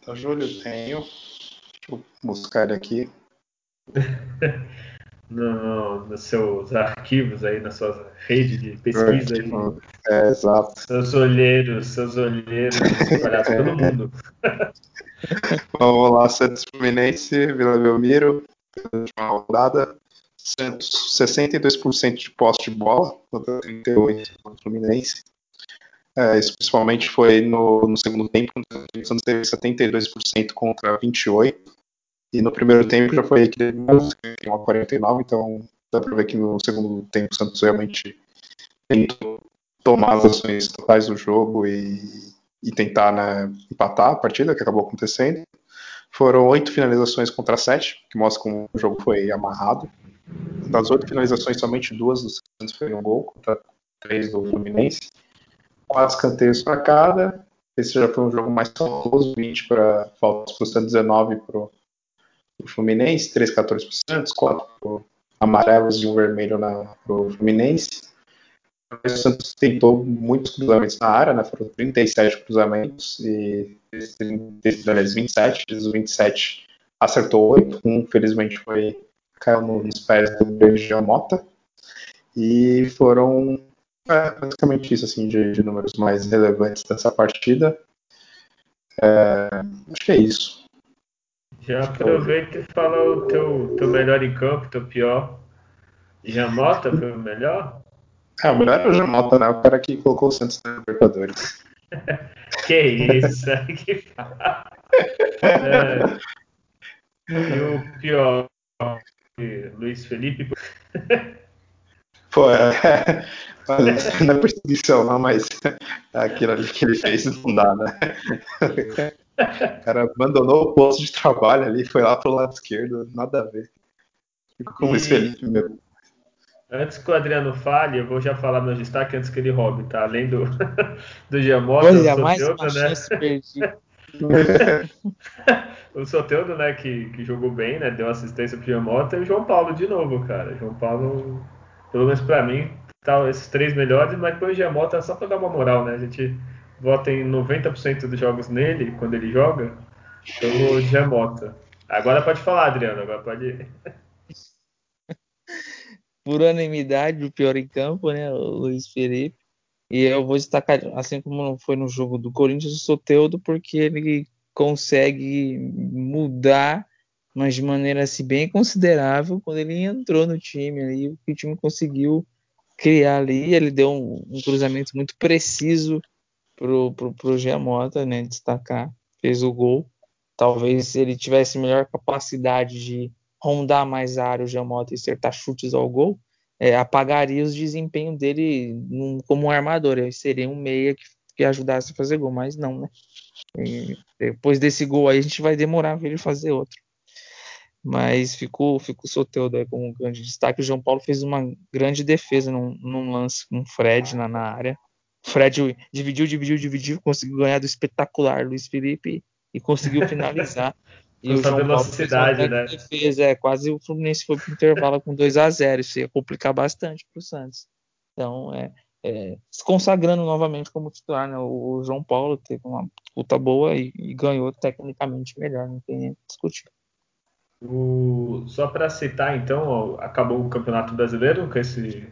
[SPEAKER 3] Data Júlio, tenho. Deixa eu buscar ele aqui.
[SPEAKER 1] no, nos seus arquivos aí, na sua rede de pesquisa aí.
[SPEAKER 3] É, exato.
[SPEAKER 1] Seus olheiros, seus olheiros espalhados pelo mundo.
[SPEAKER 3] Vamos lá, Santos Fluminense, Vila Belmiro, última rodada. Santos, 62% de posse de bola, contra 38% do Fluminense. É, isso principalmente foi no, no segundo tempo, o Santos teve 72% contra 28%. E no primeiro tempo já foi equilibrado, tem uma 49, então dá para ver que no segundo tempo o Santos realmente tentou tomar as ações totais do jogo e, e tentar né, empatar a partida, que acabou acontecendo. Foram oito finalizações contra sete, que mostra como o jogo foi amarrado. Das oito finalizações, somente duas do Santos foi um gol, contra três do Fluminense. Quatro canteiros para cada. Esse já foi um jogo mais saudoso, 20 para faltas para o Santos, 19 para o Fluminense, 3 14 para o Santos, 4 amarelos e um vermelho para o Fluminense. O Santos tentou muitos cruzamentos na área, né? foram 37 cruzamentos e desses 27, desses 27 acertou 8, um felizmente foi caiu nos pés do Bergian Mota e foram é, basicamente isso assim de, de, números mais relevantes dessa partida. É, acho que é isso.
[SPEAKER 1] Já aproveita e fala o teu, teu melhor em campo, teu pior. Jamota foi o melhor?
[SPEAKER 3] É, o melhor é o Jamota, né? O cara que colocou o Santos na Libertadores.
[SPEAKER 1] que isso, que fala. É. E o pior, Luiz Felipe.
[SPEAKER 3] Pô, é, não é perseguição, não, mas aquilo ali que ele fez não dá, né? O cara abandonou o posto de trabalho ali, foi lá pro lado esquerdo, nada a ver. Fico com e... Felipe mesmo.
[SPEAKER 1] Antes que o Adriano fale, eu vou já falar meu destaque antes que ele roube, tá? Além do, do Giamota,
[SPEAKER 2] Olha, o mais uma né? perdida.
[SPEAKER 1] o Soteudo, né, que, que jogou bem, né, deu assistência pro Giamota, e o João Paulo de novo, cara. João Paulo, pelo menos pra mim, tá esses três melhores, mas depois o Giamota é só pra dar uma moral, né? A gente vota em 90% dos jogos nele, quando ele joga, pelo Giamota. Agora pode falar, Adriano, agora pode ir.
[SPEAKER 2] Por unanimidade, o pior em campo, né, o Luiz Felipe. E eu vou destacar, assim como foi no jogo do Corinthians, o Soteudo, porque ele consegue mudar, mas de maneira assim, bem considerável, quando ele entrou no time ali, o que o time conseguiu criar ali, ele deu um, um cruzamento muito preciso pro, pro, pro Giamota, né, destacar, fez o gol. Talvez se ele tivesse melhor capacidade de rondar mais a área o Giamota e acertar chutes ao gol, é, apagaria os desempenho dele num, como um armador. Ele seria um meia que, que ajudasse a fazer gol, mas não, né? E depois desse gol aí a gente vai demorar a ver ele fazer outro. Mas ficou, ficou Soteudo aí como um grande destaque. O João Paulo fez uma grande defesa num, num lance com o Fred na, na área. Fred dividiu, dividiu, dividiu, conseguiu ganhar do espetacular Luiz Felipe e conseguiu finalizar.
[SPEAKER 1] e o João velocidade, Paulo né?
[SPEAKER 2] defesa, é, quase o Fluminense foi para o intervalo com 2 a 0 Isso ia complicar bastante para o Santos. Então, é, é, se consagrando novamente como titular, né? o, o, João Paulo teve uma puta boa e, e ganhou tecnicamente melhor, não tem nem discutir.
[SPEAKER 1] O, só para citar, então, ó, acabou o Campeonato Brasileiro com esse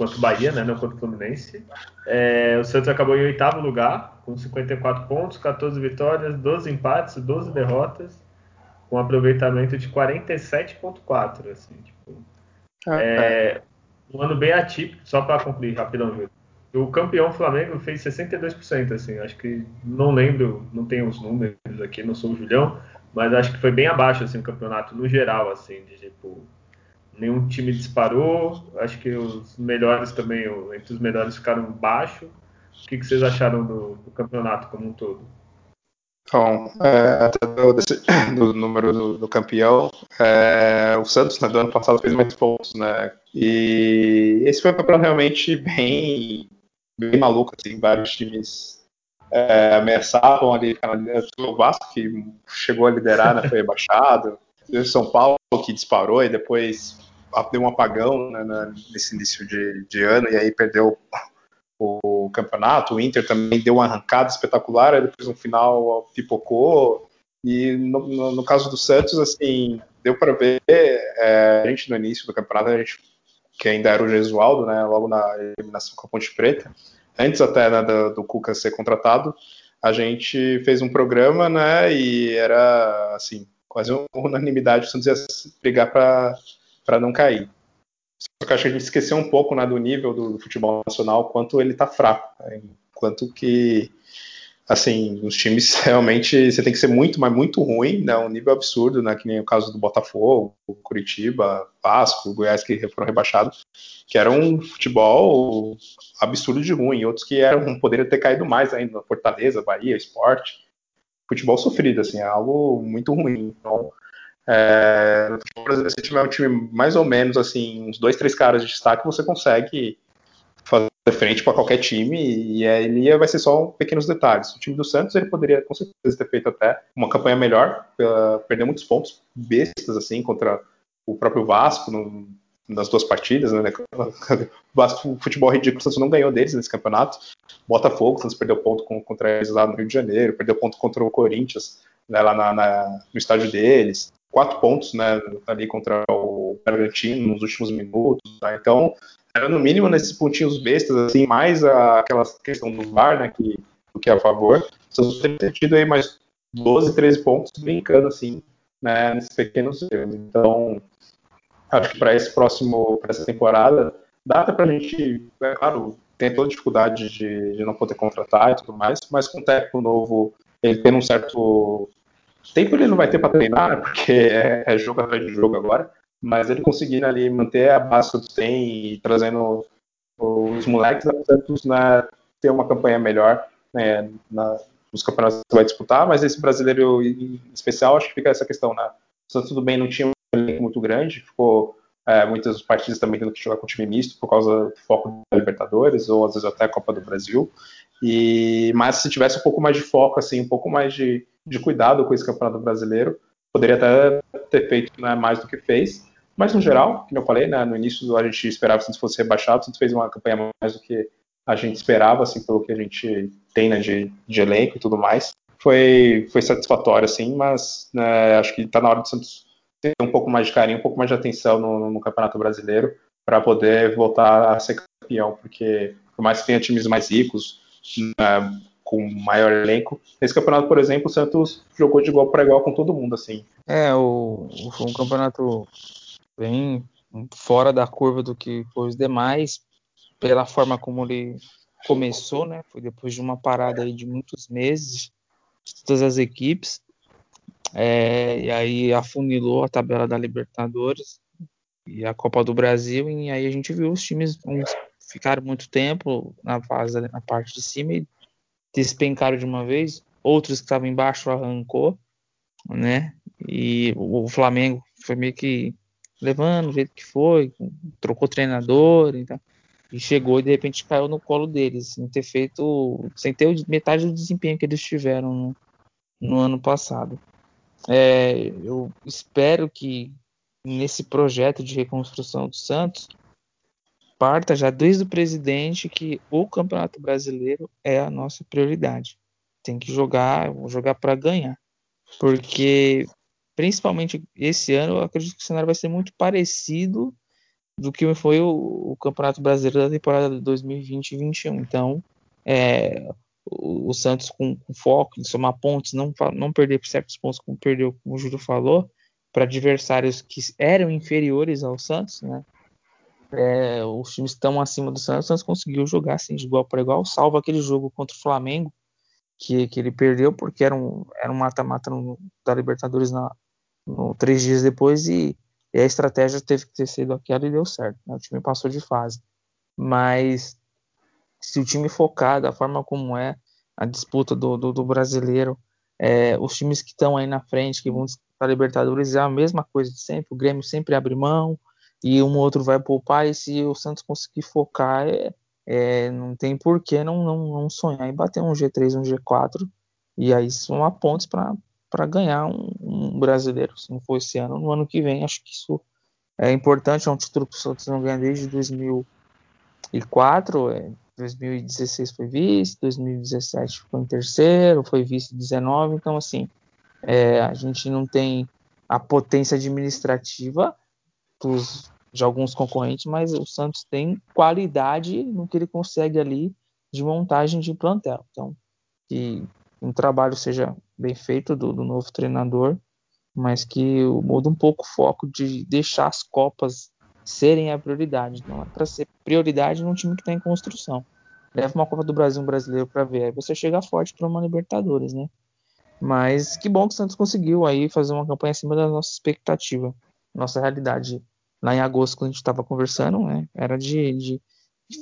[SPEAKER 1] contra o Bahia, né, não contra o Fluminense. É, o Santos acabou em oitavo lugar, com 54 pontos, 14 vitórias, 12 empates, 12 derrotas, com aproveitamento de 47,4. Assim, tipo, ah, é, é, um ano bem atípico, só para concluir rapidão, o campeão Flamengo fez 62%, assim, acho que não lembro, não tenho os números aqui, não sou o Julião, mas acho que foi bem abaixo assim o campeonato no geral assim de tipo nenhum time disparou acho que os melhores também entre os melhores ficaram baixo o que, que vocês acharam do, do, campeonato como um todo
[SPEAKER 3] Bom, é, até do, desse, do número do, do campeão, é, o Santos né, do ano passado fez mais pontos, né? E esse foi um campeonato realmente bem, bem maluco, assim, vários times é, ameaçavam ali o Vasco, que chegou a liderar, né, foi rebaixado. O São Paulo, que disparou e depois deu um apagão né, nesse início de, de, ano e aí perdeu o, campeonato. O Inter também deu uma arrancada espetacular, aí depois no final pipocou. E no, no, no caso do Santos, assim, deu para ver é, a gente no início do campeonato, a gente, que ainda era o Gesualdo, né, logo na eliminação com a Ponte Preta, antes até né, do, do Cuca ser contratado, a gente fez um programa, né, e era, assim, quase uma unanimidade, o Santos ia brigar para não cair. Só que acho que a gente esqueceu um pouco né, do nível do, do futebol nacional, quanto ele está fraco, né, quanto que assim, os times realmente você tem que ser muito, mas muito ruim, né? Um nível absurdo, né? Que nem o caso do Botafogo, Curitiba, Vasco, Goiás que foram rebaixados, que era um futebol absurdo de ruim, outros que eram poderiam ter caído mais ainda, Fortaleza, Bahia, Esporte, futebol sofrido, assim, é algo muito ruim. Então, é, se tiver um time mais ou menos assim, uns dois, três caras de destaque, você consegue fazer frente para qualquer time e aí vai ser só pequenos detalhes. O time do Santos ele poderia com certeza ter feito até uma campanha melhor, perder muitos pontos bestas assim contra o próprio Vasco no, nas duas partidas, né? O Vasco, futebol ridículo, o Santos não ganhou deles nesse campeonato. Botafogo, o Santos perdeu ponto contra eles lá no Rio de Janeiro, perdeu ponto contra o Corinthians né, lá na, na, no estádio deles. Quatro pontos né, ali contra o Bragantino nos últimos minutos. Tá? Então, era no mínimo nesses pontinhos bestas, assim, mais a, aquela questão do VAR, né, que, que é a favor, tem ter tido aí mais 12, 13 pontos brincando, assim, né, nesses pequenos erros. Então, acho que para esse próximo, para essa temporada, dá até para a gente, é claro, tem toda a dificuldade de, de, não poder contratar e tudo mais, mas com o técnico novo, ele tendo um certo tempo ele não vai ter para treinar, porque é, é jogo atrás de jogo agora, mas ele conseguindo ali manter a base que tem e trazendo os moleques da Santos né, ter uma campanha melhor né, na, nos campeonatos que vai disputar, mas esse brasileiro em especial, acho que fica essa questão, né? O Santos tudo bem, não tinha um elenco muito grande, ficou é, muitas partidas também tendo que jogar com time misto por causa do foco da Libertadores ou às vezes até a Copa do Brasil. E mas se tivesse um pouco mais de foco, assim, um pouco mais de, de cuidado com esse campeonato brasileiro, poderia até ter feito né, mais do que fez. Mas no geral, como eu falei, né, no início a gente esperava que se fosse rebaixado, se fez uma campanha mais do que a gente esperava, assim, pelo que a gente tem né, de, de elenco e tudo mais. Foi, foi satisfatório, assim, mas né, acho que está na hora do Santos ter um pouco mais de carinho, um pouco mais de atenção no, no Campeonato Brasileiro para poder voltar a ser campeão, porque por mais que tenha times mais ricos, né, com maior elenco, nesse campeonato, por exemplo, o Santos jogou de igual para igual com todo mundo, assim.
[SPEAKER 2] É, o, foi um campeonato bem fora da curva do que foi os demais, pela forma como ele começou, né? Foi depois de uma parada aí de muitos meses de todas as equipes. É, e aí afunilou a tabela da Libertadores e a Copa do Brasil, e aí a gente viu os times uns ficaram muito tempo na fase na parte de cima e despencaram de uma vez, outros que estavam embaixo arrancou, né? E o Flamengo foi meio que levando o jeito que foi, trocou treinador e tal. E chegou e de repente caiu no colo deles, sem ter feito, sem ter metade do desempenho que eles tiveram no, no ano passado. É, eu espero que nesse projeto de reconstrução do Santos parta já desde o presidente que o Campeonato Brasileiro é a nossa prioridade. Tem que jogar, jogar para ganhar, porque principalmente esse ano eu acredito que o cenário vai ser muito parecido do que foi o, o Campeonato Brasileiro da temporada de 2020 e 2021. Então, é, o, o, Santos com, com, foco em somar pontos, não, não perder por certos pontos, como perdeu, como o Júlio falou, para adversários que eram inferiores ao Santos, né? É, os times estão acima do Santos, o Santos conseguiu jogar assim, de igual para igual, salvo aquele jogo contra o Flamengo, que, que ele perdeu, porque era um mata-mata um da Libertadores na, no, três dias depois, e e a estratégia teve que ter sido aquela e deu certo. Né? O time passou de fase. Mas se o time focar da forma como é a disputa do, do, do brasileiro, é, os times que estão aí na frente, que vão disputar a Libertadores, é a mesma coisa de sempre. O Grêmio sempre abre mão e um ou outro vai poupar. E se o Santos conseguir focar, é, é, não tem por que não, não, não sonhar em bater um G3, um G4. E aí são pontos para para ganhar um, um, brasileiro. Se não for esse ano, no ano que vem, acho que isso é importante. É um título que o Santos não ganha desde 2004. É, 2016 foi vice, 2017 ficou em terceiro, foi vice 19. Então, assim, é, a gente não tem a potência administrativa dos, de alguns concorrentes, mas o Santos tem qualidade no que ele consegue ali de montagem de plantel. Então, que um trabalho seja bem feito do, do novo treinador, mas que muda um pouco o foco de deixar as Copas serem a prioridade. Não é para ser prioridade num time que está em construção. Leva uma Copa do Brasil, um brasileiro para ver. Aí você chega forte para uma Libertadores, né? Mas que bom que o Santos conseguiu aí fazer uma campanha acima da nossa expectativa. Nossa realidade lá em agosto, quando a gente estava conversando, né? Era de, de.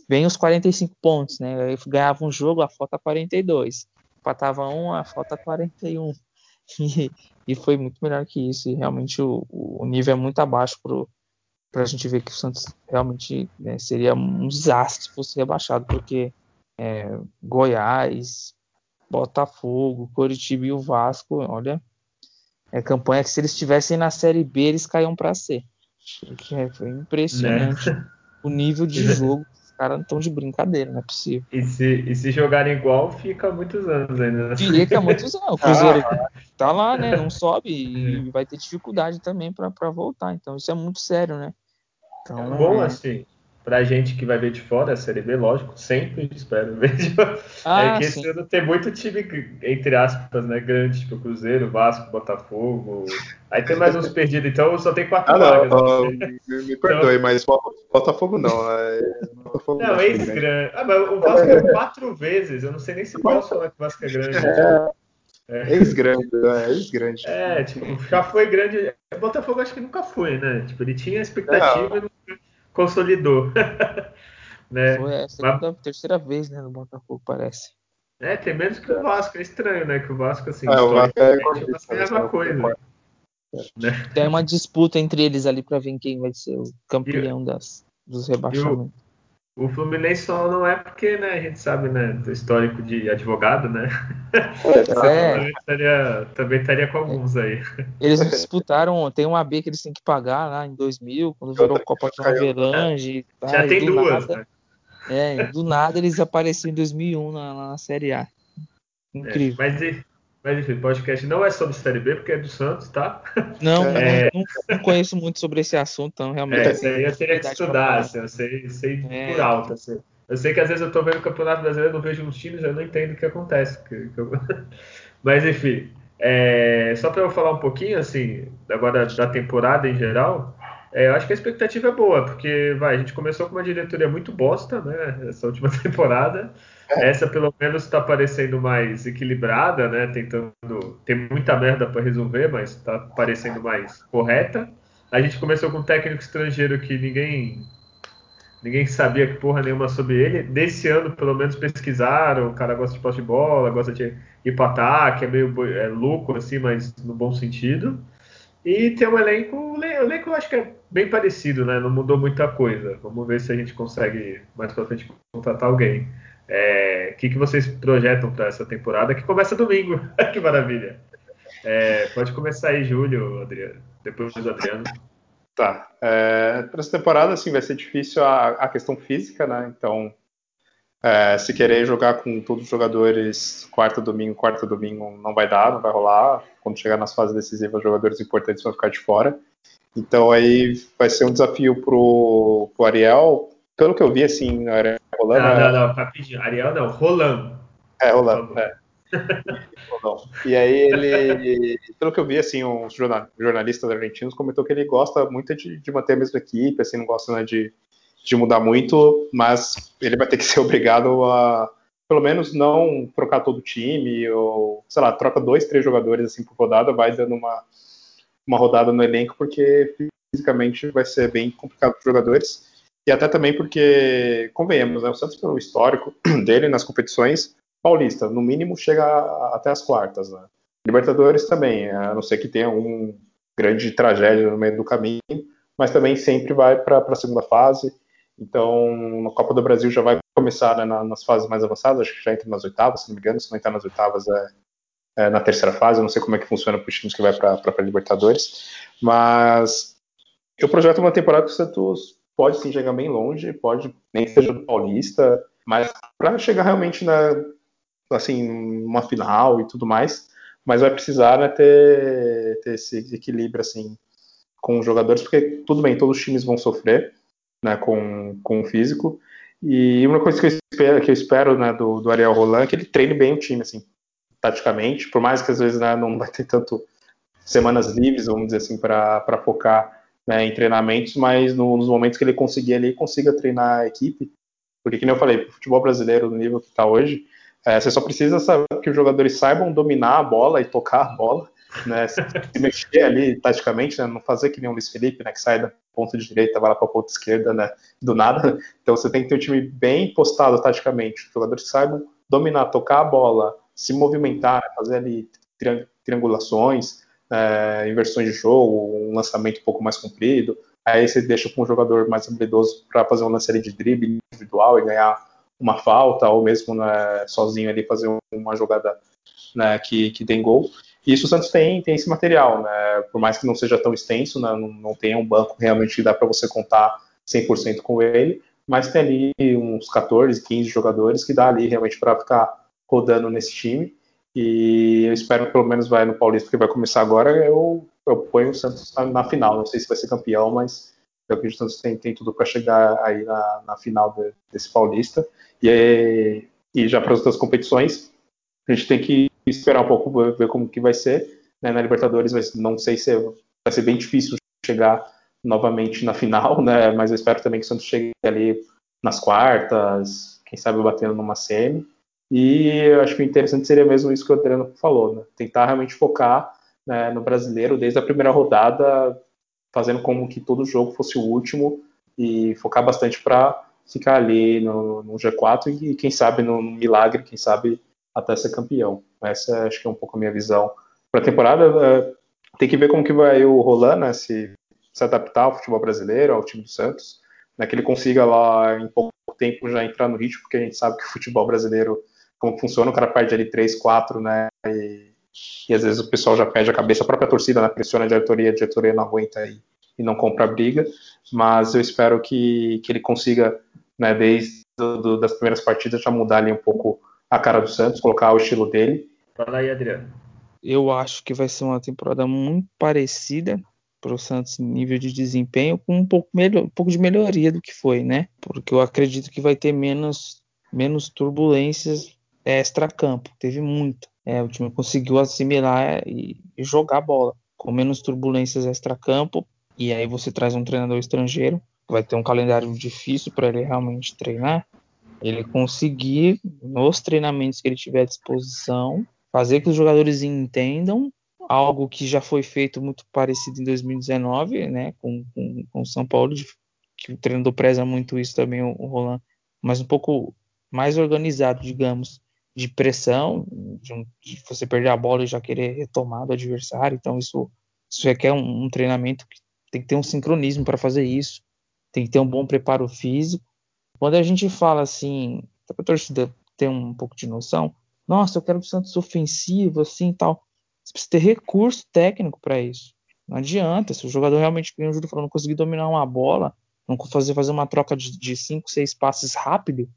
[SPEAKER 2] Vem os 45 pontos, né? Ganhava um jogo, a falta 42 empatava um, a falta 41. E, e foi muito melhor que isso. E realmente o, o nível é muito abaixo para a gente ver que o Santos realmente né, seria um desastre se fosse rebaixado, porque é, Goiás, Botafogo, Coritiba e o Vasco, olha, é campanha que se eles estivessem na Série B, eles caíam para C. É, foi impressionante né? o nível de jogo caras não estão de brincadeira, não é possível.
[SPEAKER 1] E se, e se jogarem igual, fica muitos anos ainda. Né?
[SPEAKER 2] Fica muitos anos. O Cruzeiro ah. tá lá, né? Não sobe e vai ter dificuldade também para voltar. Então isso é muito sério, né?
[SPEAKER 1] Então, é bom, é... assim, pra gente que vai ver de fora a Série B, lógico, sempre espero ver de ah, É que esse ano tem muito time, entre aspas, né, grande, tipo Cruzeiro, Vasco, Botafogo. Aí tem mais uns perdidos, então só tem quatro ah, vagas.
[SPEAKER 3] Não, né? me, me, perdoe, então... mas Botafogo não. É...
[SPEAKER 1] Botafogo não, ex-grande. Ah, mas o Vasco é quatro vezes, eu não sei nem se posso falar que o Vasco é grande. É.
[SPEAKER 3] É. Ex-grande, é, ex-grande.
[SPEAKER 1] É, tipo, já foi grande. Botafogo acho que nunca foi, né? Tipo, ele tinha expectativa e nunca consolidou.
[SPEAKER 2] né? Foi a segunda, Mas... terceira vez, né, no Botafogo, parece.
[SPEAKER 1] É, tem menos que o Vasco, é estranho, né? Que o Vasco, assim,
[SPEAKER 3] é, o Vasco é, o
[SPEAKER 1] Vasco é a mesma coisa.
[SPEAKER 2] Né? Tem uma disputa entre eles ali para ver quem vai ser o campeão e, das, dos rebaixamentos.
[SPEAKER 1] O Fluminense só não é porque, né, a gente sabe, né, do histórico de advogado, né? É. também, estaria, também estaria com alguns aí.
[SPEAKER 2] Eles disputaram, tem um AB que eles têm que pagar lá em 2000, quando virou Copa de Avelange.
[SPEAKER 1] Tá, Já tem duas,
[SPEAKER 2] nada, né? É, do nada eles apareceram em 2001 na, na Série A. Incrível.
[SPEAKER 1] É, mas, mas enfim, o podcast não é sobre Série B, porque é do Santos, tá?
[SPEAKER 2] Não, é... não, não, conheço muito sobre esse assunto, então realmente.
[SPEAKER 1] É, isso aí eu teria que estudar, assim, eu sei, sei é... por alto. Assim. Eu sei que às vezes eu tô vendo o Campeonato Brasileiro, não vejo uns times, eu não entendo o que acontece. Que, que eu... Mas enfim, é... só para eu falar um pouquinho, assim, agora da temporada em geral, é, eu acho que a expectativa é boa, porque vai, a gente começou com uma diretoria muito bosta, né? Essa última temporada. Essa pelo menos está parecendo mais equilibrada, né? Tentando. Tem muita merda para resolver, mas está parecendo mais correta. A gente começou com um técnico estrangeiro que ninguém ninguém sabia que porra nenhuma sobre ele. Desse ano, pelo menos, pesquisaram. O cara gosta de posse de bola, gosta de ir para ataque, é meio é louco assim, mas no bom sentido. E tem um elenco, o elenco eu acho que é bem parecido, né? Não mudou muita coisa. Vamos ver se a gente consegue mais pra frente contratar alguém. O é, que, que vocês projetam para essa temporada que começa domingo? que maravilha! É, pode começar aí, Júlio, Adriano. Depois do Adriano.
[SPEAKER 3] Tá. É, para essa temporada, assim, vai ser difícil a, a questão física, né? Então, é, se querer jogar com todos os jogadores quarta, domingo, quarta, domingo, não vai dar, não vai rolar. Quando chegar nas fases decisivas, jogadores importantes vão ficar de fora. Então, aí vai ser um desafio pro, pro Ariel. Pelo que eu vi, assim, Ariel
[SPEAKER 1] rolando. Não, não, não, rapidinho. Ariel não, rolando.
[SPEAKER 3] É, rolando, é. E aí ele, pelo que eu vi, assim, uns jornalistas argentinos comentou que ele gosta muito de, de manter a mesma equipe, assim, não gosta né, de, de mudar muito, mas ele vai ter que ser obrigado a, pelo menos, não trocar todo o time, ou, sei lá, troca dois, três jogadores, assim, por rodada, vai dando uma, uma rodada no elenco, porque fisicamente vai ser bem complicado para os jogadores. E até também porque, convenhamos, né, o Santos, pelo histórico dele nas competições, Paulista, no mínimo, chega até as quartas. Né? Libertadores também, a não ser que tenha um grande tragédia no meio do caminho, mas também sempre vai para a segunda fase. Então, na Copa do Brasil já vai começar né, nas fases mais avançadas, acho que já entra nas oitavas, se não me engano, se não entrar nas oitavas é, é na terceira fase, eu não sei como é que funciona para os times que vai para a Libertadores, mas eu projeto uma temporada que o Santos pode sim chegar bem longe, pode nem seja do Paulista, mas para chegar realmente na, assim, uma final e tudo mais, mas vai precisar né, ter, ter esse equilíbrio assim com os jogadores, porque tudo bem, todos os times vão sofrer né, com, com o físico. E uma coisa que eu espero, que eu espero né, do, do Ariel Roland é que ele treine bem o time, assim, taticamente, por mais que às vezes né, não vai ter tanto semanas livres, vamos dizer assim, para focar né, em treinamentos, mas no, nos momentos que ele conseguir ali, consiga treinar a equipe. Porque, como eu falei, o futebol brasileiro, no nível que está hoje, é, você só precisa saber que os jogadores saibam dominar a bola e tocar a bola, né? Se, mexer ali taticamente, né? Não fazer que nem o Luiz Felipe, né? Que sai da ponta direita, vai lá para a ponta esquerda, né? Do nada. Então você tem que ter um time bem postado taticamente. Os jogadores saibam dominar, tocar a bola, se movimentar, fazer ali triangulações, é, inversões de jogo, um lançamento um pouco mais comprido. Aí você deixa com um jogador mais habilidoso para fazer um lance de drible individual e ganhar uma falta, ou mesmo né, sozinho ali fazer uma jogada né, que, que tem gol. E isso o Santos tem, tem esse material, né? Por mais que não seja tão extenso, né, não, não tenha um banco realmente que dá para você contar 100% com ele, mas tem ali uns 14, 15 jogadores que dá ali realmente para ficar rodando nesse time. E eu espero que pelo menos vai no Paulista, que vai começar agora. Eu, eu ponho o Santos na, na final. Não sei se vai ser campeão, mas eu acredito que o Santos tem, tem tudo para chegar aí na, na final de, desse Paulista. E, e já para as outras competições, a gente tem que esperar um pouco ver como que vai ser. Né? Na Libertadores, não sei se vai ser bem difícil chegar novamente na final, né? Mas eu espero também que o Santos chegue ali nas quartas, quem sabe batendo numa semi. E eu acho que interessante seria mesmo isso que o Adriano falou, né? Tentar realmente focar né, no brasileiro desde a primeira rodada, fazendo como que todo jogo fosse o último e focar bastante para ficar ali no, no G4 e, quem sabe, no, no, milagre, quem sabe até ser campeão. Essa acho que é um pouco a minha visão para a temporada. É, tem que ver como que vai o Roland, né, se, se adaptar ao futebol brasileiro, ao time do Santos, né, que ele consiga lá em pouco tempo já entrar no ritmo, porque a gente sabe que o futebol brasileiro, como funciona, o cara perde ali 3, 4, né, e, e às vezes o pessoal já perde a cabeça, a própria torcida, né, pressiona a diretoria, a diretoria não aguenta e, e não compra a briga, mas eu espero que, que ele consiga né, desde do, das primeiras partidas, já mudar ali um pouco a cara do Santos, colocar o estilo dele.
[SPEAKER 1] Fala aí, Adriano.
[SPEAKER 2] Eu acho que vai ser uma temporada muito parecida para o Santos em nível de desempenho, com um pouco, melhor, um pouco de melhoria do que foi, né? Porque eu acredito que vai ter menos, menos turbulências extra-campo. Teve muito. É, o time conseguiu assimilar e, e jogar bola com menos turbulências extra-campo. E aí você traz um treinador estrangeiro vai ter um calendário difícil para ele realmente treinar, ele conseguir, nos treinamentos que ele tiver à disposição, fazer que os jogadores entendam algo que já foi feito muito parecido em 2019, né, com, com, com o São Paulo, que o treinador preza muito isso também, o, Roland, mas um pouco mais organizado, digamos, de pressão, de, um, de, você perder a bola e já querer retomar do adversário, então isso Isso requer um, um treinamento que tem que ter um sincronismo para fazer isso, tem que ter um bom preparo físico. Quando a gente fala assim, a torcida ter um pouco de noção, nossa, eu quero o Santos ofensivo, assim tal. Você precisa ter recurso técnico para isso. Não adianta. Se o jogador realmente, como o Júlio falou, não conseguir dominar uma bola, não fazer, fazer uma troca de 5, 6 passes rápido,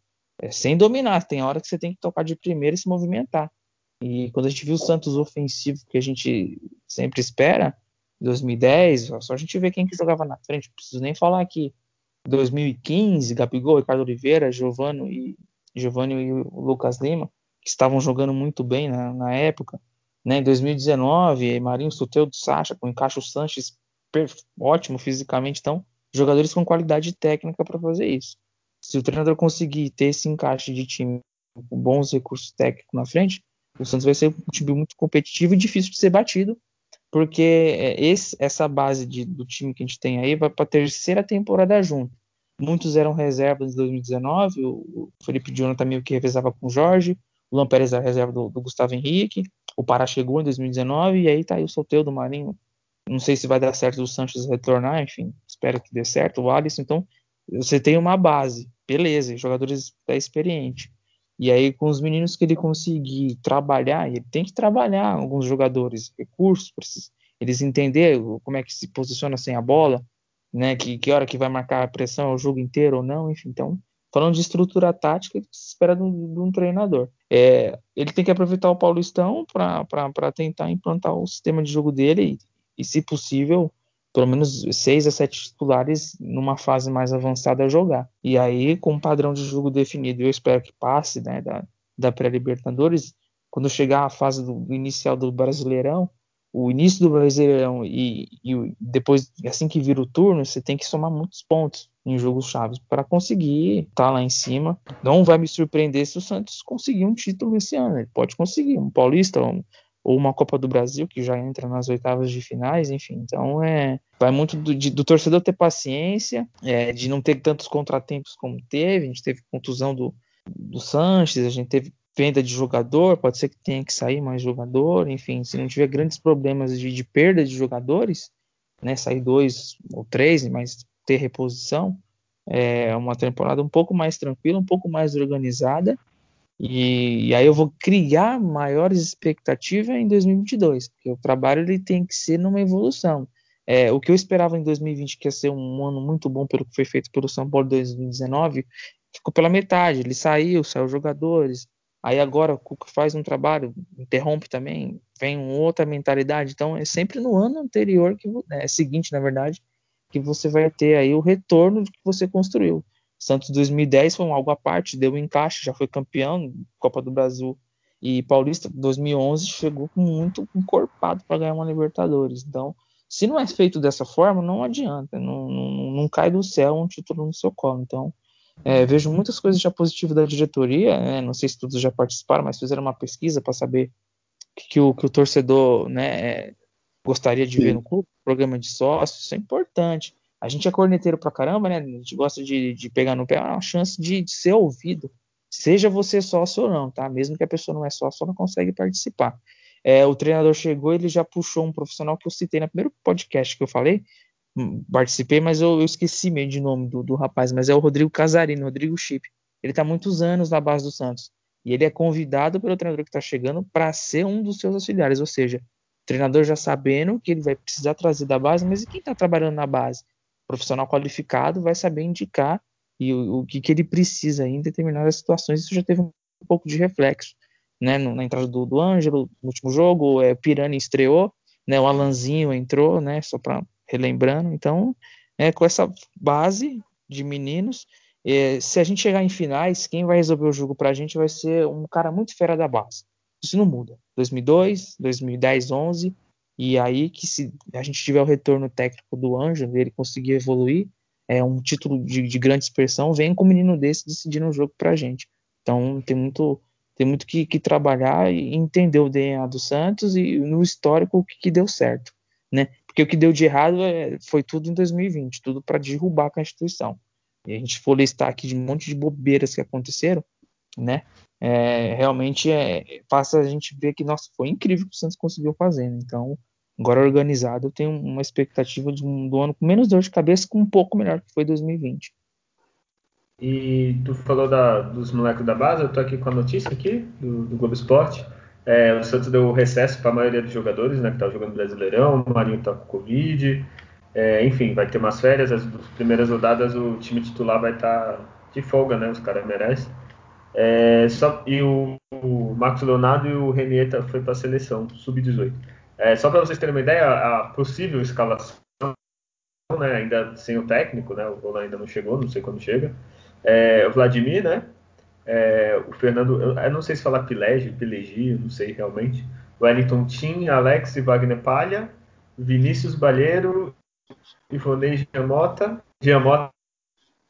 [SPEAKER 2] é, sem dominar. Tem hora que você tem que tocar de primeira e se movimentar. E quando a gente viu o Santos ofensivo, que a gente sempre espera, 2010, só a gente vê quem que jogava na frente. Não preciso nem falar aqui. 2015, Gabigol, Ricardo Oliveira, Giovanni e, Giovanni e o Lucas Lima, que estavam jogando muito bem na, na época. Né? Em 2019, Marinho Soteudo Sacha, com Encaixo Sanches ótimo fisicamente. Então, jogadores com qualidade técnica para fazer isso. Se o treinador conseguir ter esse encaixe de time com bons recursos técnicos na frente, o Santos vai ser um time muito competitivo e difícil de ser batido, porque é, esse, essa base de, do time que a gente tem aí vai para a terceira temporada junto. Muitos eram reservas em 2019, o Felipe Jonathan meio que revezava com o Jorge, o Luan Pérez era reserva do, do, Gustavo Henrique, o Pará chegou em 2019 e aí tá aí o sorteio do Marinho. Não sei se vai dar certo o Sanches retornar, enfim, espero que dê certo. O Alisson, então, você tem uma base, beleza, jogadores da experiente. E aí, com os meninos que ele conseguir trabalhar, ele tem que trabalhar alguns jogadores, recursos, eles entender como é que se posiciona sem a bola, né? Que, que hora que vai marcar a pressão o jogo inteiro ou não, enfim. Então, falando de estrutura tática, que se espera de um, de um treinador. É, ele tem que aproveitar o Paulistão para tentar implantar o sistema de jogo dele e, e, se possível, pelo menos seis a sete titulares numa fase mais avançada a jogar. E aí, com um padrão de jogo definido, eu espero que passe né, da, da pré-Libertadores, quando chegar a fase do, inicial do Brasileirão, o início do Brasileirão e, e, depois, assim que vira o turno, você tem que somar muitos pontos em jogos chaves para conseguir estar tá lá em cima. Não vai me surpreender se o Santos conseguir um título esse ano. Ele pode conseguir um Paulista um, ou uma Copa do Brasil que já entra nas oitavas de finais, enfim. Então é vai muito do, de, do torcedor ter paciência, é, de não ter tantos contratempos como teve. A gente teve contusão do, do Sanches, a gente teve venda de jogador, pode ser que tenha que sair mais jogador, enfim, se não tiver grandes problemas de, de perda de jogadores, né, sair dois ou três, mas ter reposição, é uma temporada um pouco mais tranquila, um pouco mais organizada, e, e aí eu vou criar maiores expectativas em 2022, porque o trabalho ele tem que ser numa evolução. É, o que eu esperava em 2020, que ia ser um ano muito bom pelo que foi feito pelo São Paulo em 2019, ficou pela metade. Ele saiu, saiu jogadores, Aí agora o Cuca faz um trabalho, interrompe também, vem outra mentalidade. Então é sempre no ano anterior, que é seguinte, na verdade, que você vai ter aí o retorno que você construiu. Santos 2010 foi um algo à parte, deu um encaixe, já foi campeão, Copa do Brasil e Paulista 2011 chegou muito encorpado para ganhar uma Libertadores. Então, se não é feito dessa forma, não adianta, não, não, não cai do céu um título no seu colo. Então, é, vejo muitas coisas já positivas da diretoria, né? não sei se todos já participaram, mas fizeram uma pesquisa para saber o que, que, o, que o torcedor né, gostaria de Sim. ver no clube, programa de sócios, isso é importante. A gente é corneteiro pra caramba, né? A gente gosta de, de pegar no pé, é uma chance de, de, ser ouvido. Seja você sócio ou não, tá? Mesmo que a pessoa não é sócio, não consegue participar. É, o treinador chegou, ele já puxou um profissional que eu citei no primeiro podcast que eu falei, participei, mas eu, eu esqueci meio de nome do, do, rapaz, mas é o Rodrigo Casarini, Rodrigo Chip. Ele está muitos anos na base do Santos. E ele é convidado pelo treinador que está chegando para ser um dos seus auxiliares, ou seja, o treinador já sabendo que ele vai precisar trazer da base, mas e quem está trabalhando na base? Profissional qualificado vai saber indicar e o, o que, que, ele precisa em determinadas situações. Isso já teve um, pouco de reflexo, né? na entrada do, do Ângelo, no último jogo, é, Pirani estreou, né? O Alanzinho entrou, né? Só para relembrando. Então, é, com essa base de meninos, é, se a gente chegar em finais, quem vai resolver o jogo para a gente vai ser um cara muito fera da base. Isso não muda. 2002, 2010, 11, e aí que se a gente tiver o retorno técnico do Anjo, dele conseguir evoluir, é um título de, de grande expressão, vem com um menino desse decidindo o jogo para a gente. Então tem muito tem muito que, que, trabalhar e entender o DNA do Santos e no histórico o que, que deu certo, né? Porque o que deu de errado é, foi tudo em 2020, tudo para derrubar a Constituição. E a gente for listar aqui de um monte de bobeiras que aconteceram, né? É, realmente é, faça a gente ver que, nossa, foi incrível o que o Santos conseguiu fazer. Né? Então, Agora organizado, eu tenho uma expectativa de um, do ano com menos dor de cabeça, com um pouco melhor que foi 2020.
[SPEAKER 1] E tu falou da, dos moleques da base, eu tô aqui com a notícia aqui do, do Globo Esporte. É, o Santos deu recesso para a maioria dos jogadores, né, que tá jogando Brasileirão, o Marinho tá com Covid. É, enfim, vai ter umas férias, as primeiras rodadas o time titular vai estar tá de folga, né? Os caras merecem. É, só, e o, o Marcos Leonardo e o Renieta foi para a seleção, sub-18. É, só para vocês terem uma ideia, a possível escalação, né, ainda sem o técnico, né, o Roland ainda não chegou, não sei quando chega. É, o Vladimir, né? É, o Fernando, eu, eu, não sei se falar Pilege, Pilegi, não sei realmente. Wellington Tim, Alex e Wagner Palha, Vinícius Balheiro, Ivonei Giamota, Giamota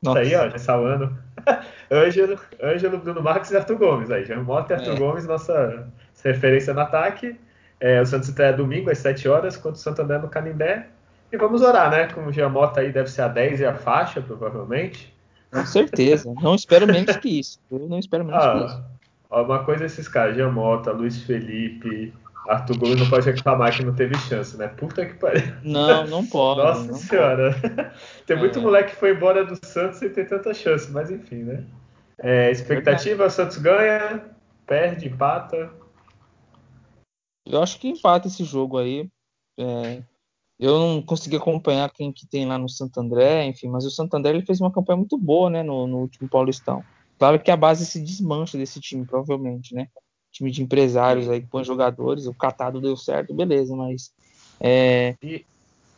[SPEAKER 1] Nossa. aí, ó, já salando. Ângelo, Ângelo, Bruno Marques e Arthur Gomes. Aí, Giamota e Arthur é. Gomes, nossa referência no ataque. É, o Santos está domingo às 7 horas contra o Santo André no Canindé. E vamos orar, né? Com o Giamota aí deve ser a 10 e a faixa, provavelmente.
[SPEAKER 2] Com certeza. Não espero menos que isso. Eu não espero menos ah, que isso.
[SPEAKER 1] Uma coisa esses caras, Giamota, Luiz Felipe, Arthur Gomes não pode reclamar que não teve chance, né? Puta que pariu.
[SPEAKER 2] Não, não pode.
[SPEAKER 1] Nossa
[SPEAKER 2] não
[SPEAKER 1] senhora. Pode. Tem muito é. moleque que foi embora do Santos sem ter tanta chance, mas enfim, né? É, expectativa, o Santos ganha, perde, empata.
[SPEAKER 2] Eu acho que empata esse jogo aí. É, eu não consegui acompanhar quem que tem lá no Santo André, enfim, mas o Santo André ele fez uma campanha muito boa, né, no, no último Paulistão. Claro que a base se desmancha desse time, provavelmente, né? Time de empresários aí que põe jogadores, o catado deu certo, beleza, mas é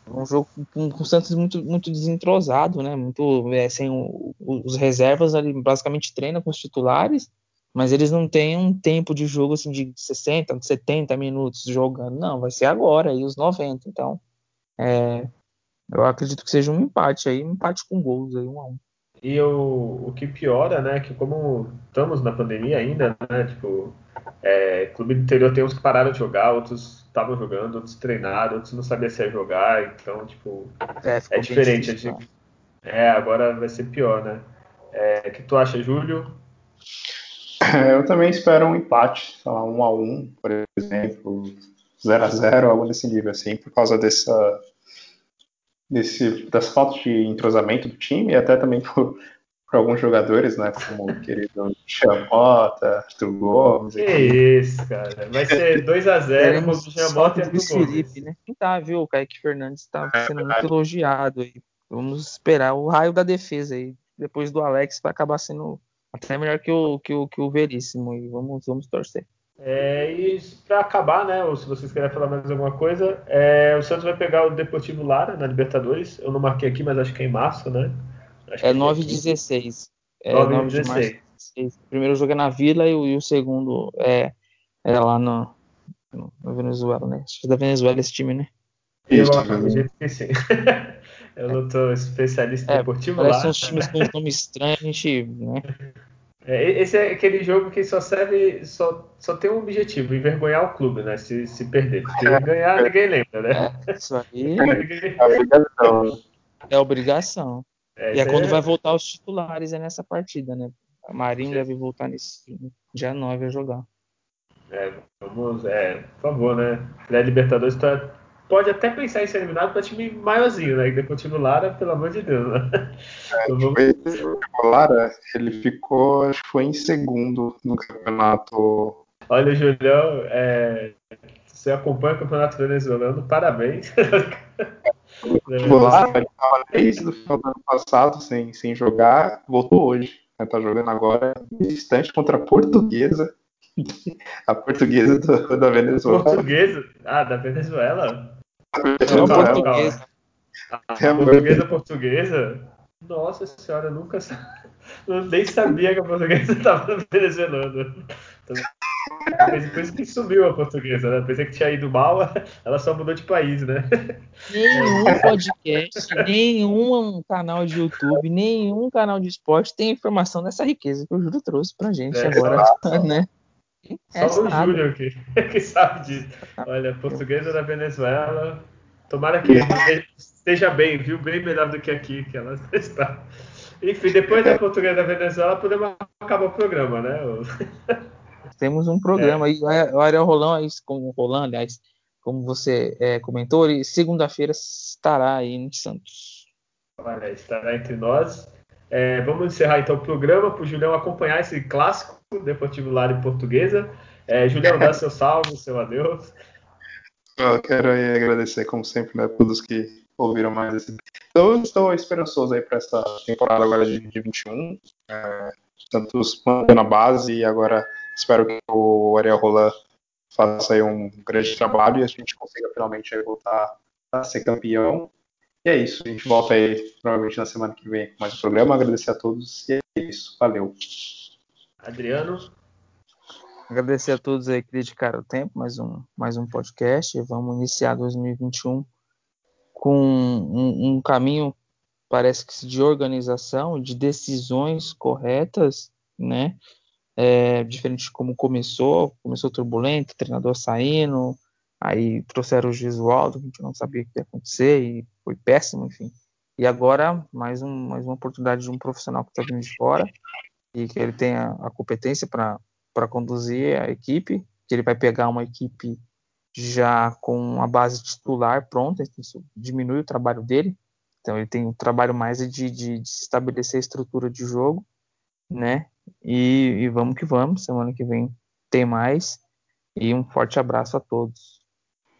[SPEAKER 2] um jogo com, com o Santos muito, muito desentrosado, né? Muito é, sem o, os reservas ali basicamente treinam com os titulares, mas eles não têm um tempo de jogo assim de 60, 70 minutos jogando, não, vai ser agora aí os 90, então é, eu acredito que seja um empate aí, um empate com gols aí, um a um.
[SPEAKER 1] E o, o que piora, né, que como estamos na pandemia ainda, né, tipo, é, clube do interior tem uns que pararam de jogar, outros estavam jogando, outros treinaram, outros não sabiam se ia jogar, então, tipo, é, é diferente. Difícil, né? É, agora vai ser pior, né? É, o que tu acha, Júlio?
[SPEAKER 3] É, eu também espero um empate, sei lá, um a um, por exemplo, 0 a 0 algo desse nível, assim, por causa dessa desse, das faltas de entrosamento do time e até também por, por alguns jogadores, né? Como o querido Chamota, Arthur Gomes.
[SPEAKER 1] Que isso, cara. Vai ser 2x0 contra o Chamota e Arthur Gomes.
[SPEAKER 2] Né? Tá, viu? O Kaique Fernandes está é, sendo muito elogiado aí. Vamos esperar o raio da defesa aí. Depois do Alex vai acabar sendo até melhor que o, que o, que o Veríssimo. E vamos, vamos torcer.
[SPEAKER 1] É, e para acabar, né, ou se vocês querem falar mais alguma coisa, é, o Santos vai pegar o Deportivo Lara na Libertadores. Eu não marquei aqui, mas acho que é em março, né?
[SPEAKER 2] Acho é 9 e 16. É 9, 9 de março. O primeiro jogo é na Vila e o, e o segundo é, é lá no, no, no, Venezuela, né? Acho que é da Venezuela esse time, né?
[SPEAKER 1] Eu sim. Eu não tô especialista em é, deportivo
[SPEAKER 2] parece
[SPEAKER 1] lá.
[SPEAKER 2] São uns times com nome estranho, a gente, né?
[SPEAKER 1] É, esse é aquele jogo que só serve, só, só tem um objetivo, envergonhar o clube, né? Se, se perder. Porque ganhar ninguém lembra, né?
[SPEAKER 2] É, isso aí é obrigação. É obrigação. É, e é quando é... vai voltar os titulares é nessa partida, né? A Marinho deve voltar nesse dia 9 a jogar.
[SPEAKER 1] É, vamos, é, por favor, né? Pré-Libertadores tá, pode até pensar em ser eliminado para time maiorzinho, né? E depois o Lara, pelo amor de Deus, né?
[SPEAKER 3] É, então, vamos... O Lara, ele ficou, acho que foi em segundo no campeonato.
[SPEAKER 1] Olha, Julião, é, você acompanha o campeonato venezuelano, parabéns.
[SPEAKER 3] O Lara, estava desde o final do ano passado sem, sem jogar, voltou hoje. Está jogando agora distante contra a Portuguesa. A portuguesa do, da Venezuela.
[SPEAKER 1] Portuguesa? Ah, da Venezuela? Não, portuguesa. A portuguesa portuguesa? Nossa senhora, eu nunca eu nem sabia que a portuguesa estava venezuelana. Depois que subiu a portuguesa, né? Pensei que tinha ido mal, ela só mudou de país, né?
[SPEAKER 2] Nenhum podcast, nenhum canal de YouTube, nenhum canal de esporte tem informação dessa riqueza que o Júlio trouxe pra gente é, agora, né?
[SPEAKER 1] É, Só o Júnior aqui, que sabe disso. Olha, portuguesa da Venezuela. Tomara que esteja bem, viu? Bem melhor do que aqui, que ela está. Enfim, depois da portuguesa da Venezuela, podemos acabar o programa, né?
[SPEAKER 2] Temos um programa é. aí. O Ariel Rolão, com o Rolando, aliás, como você é, comentou, e segunda-feira estará aí em Santos.
[SPEAKER 1] Olha, estará entre nós. É, vamos encerrar então o programa para o Julião acompanhar esse clássico Deportivo Lara Portuguesa. É, Julião, dá seu salve, seu adeus.
[SPEAKER 3] Eu quero agradecer, como sempre, né, todos que ouviram mais esse. Então, eu estou esperançoso aí para essa temporada agora de, de 21. É, Santos mantendo a base e agora espero que o Ariel Roland faça aí um grande trabalho e a gente consiga finalmente voltar a ser campeão. E é isso, a gente volta aí provavelmente na semana que vem com mais um programa. Agradecer a todos e é isso, valeu.
[SPEAKER 1] Adriano.
[SPEAKER 2] Agradecer a todos aí que dedicaram o tempo, mais um, mais um podcast. Vamos iniciar 2021 com um, um caminho, parece que de organização, de decisões corretas, né? É, diferente de como começou, começou turbulento, treinador saindo, aí trouxeram o Gisualdo, a gente não sabia o que ia acontecer e foi péssimo, enfim. E agora, mais, um, mais uma oportunidade de um profissional que está vindo de fora e que ele tenha a competência para conduzir a equipe, que ele vai pegar uma equipe já com a base titular pronta, isso diminui o trabalho dele, então ele tem um trabalho mais de, de, de estabelecer a estrutura de jogo, né? E, e vamos que vamos. Semana que vem tem mais. E um forte abraço a todos.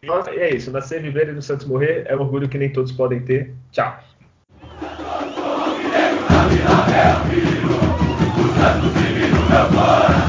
[SPEAKER 1] Nossa, é isso. Nascer, viver e no Santos morrer é um orgulho que nem todos podem ter. Tchau. Santos,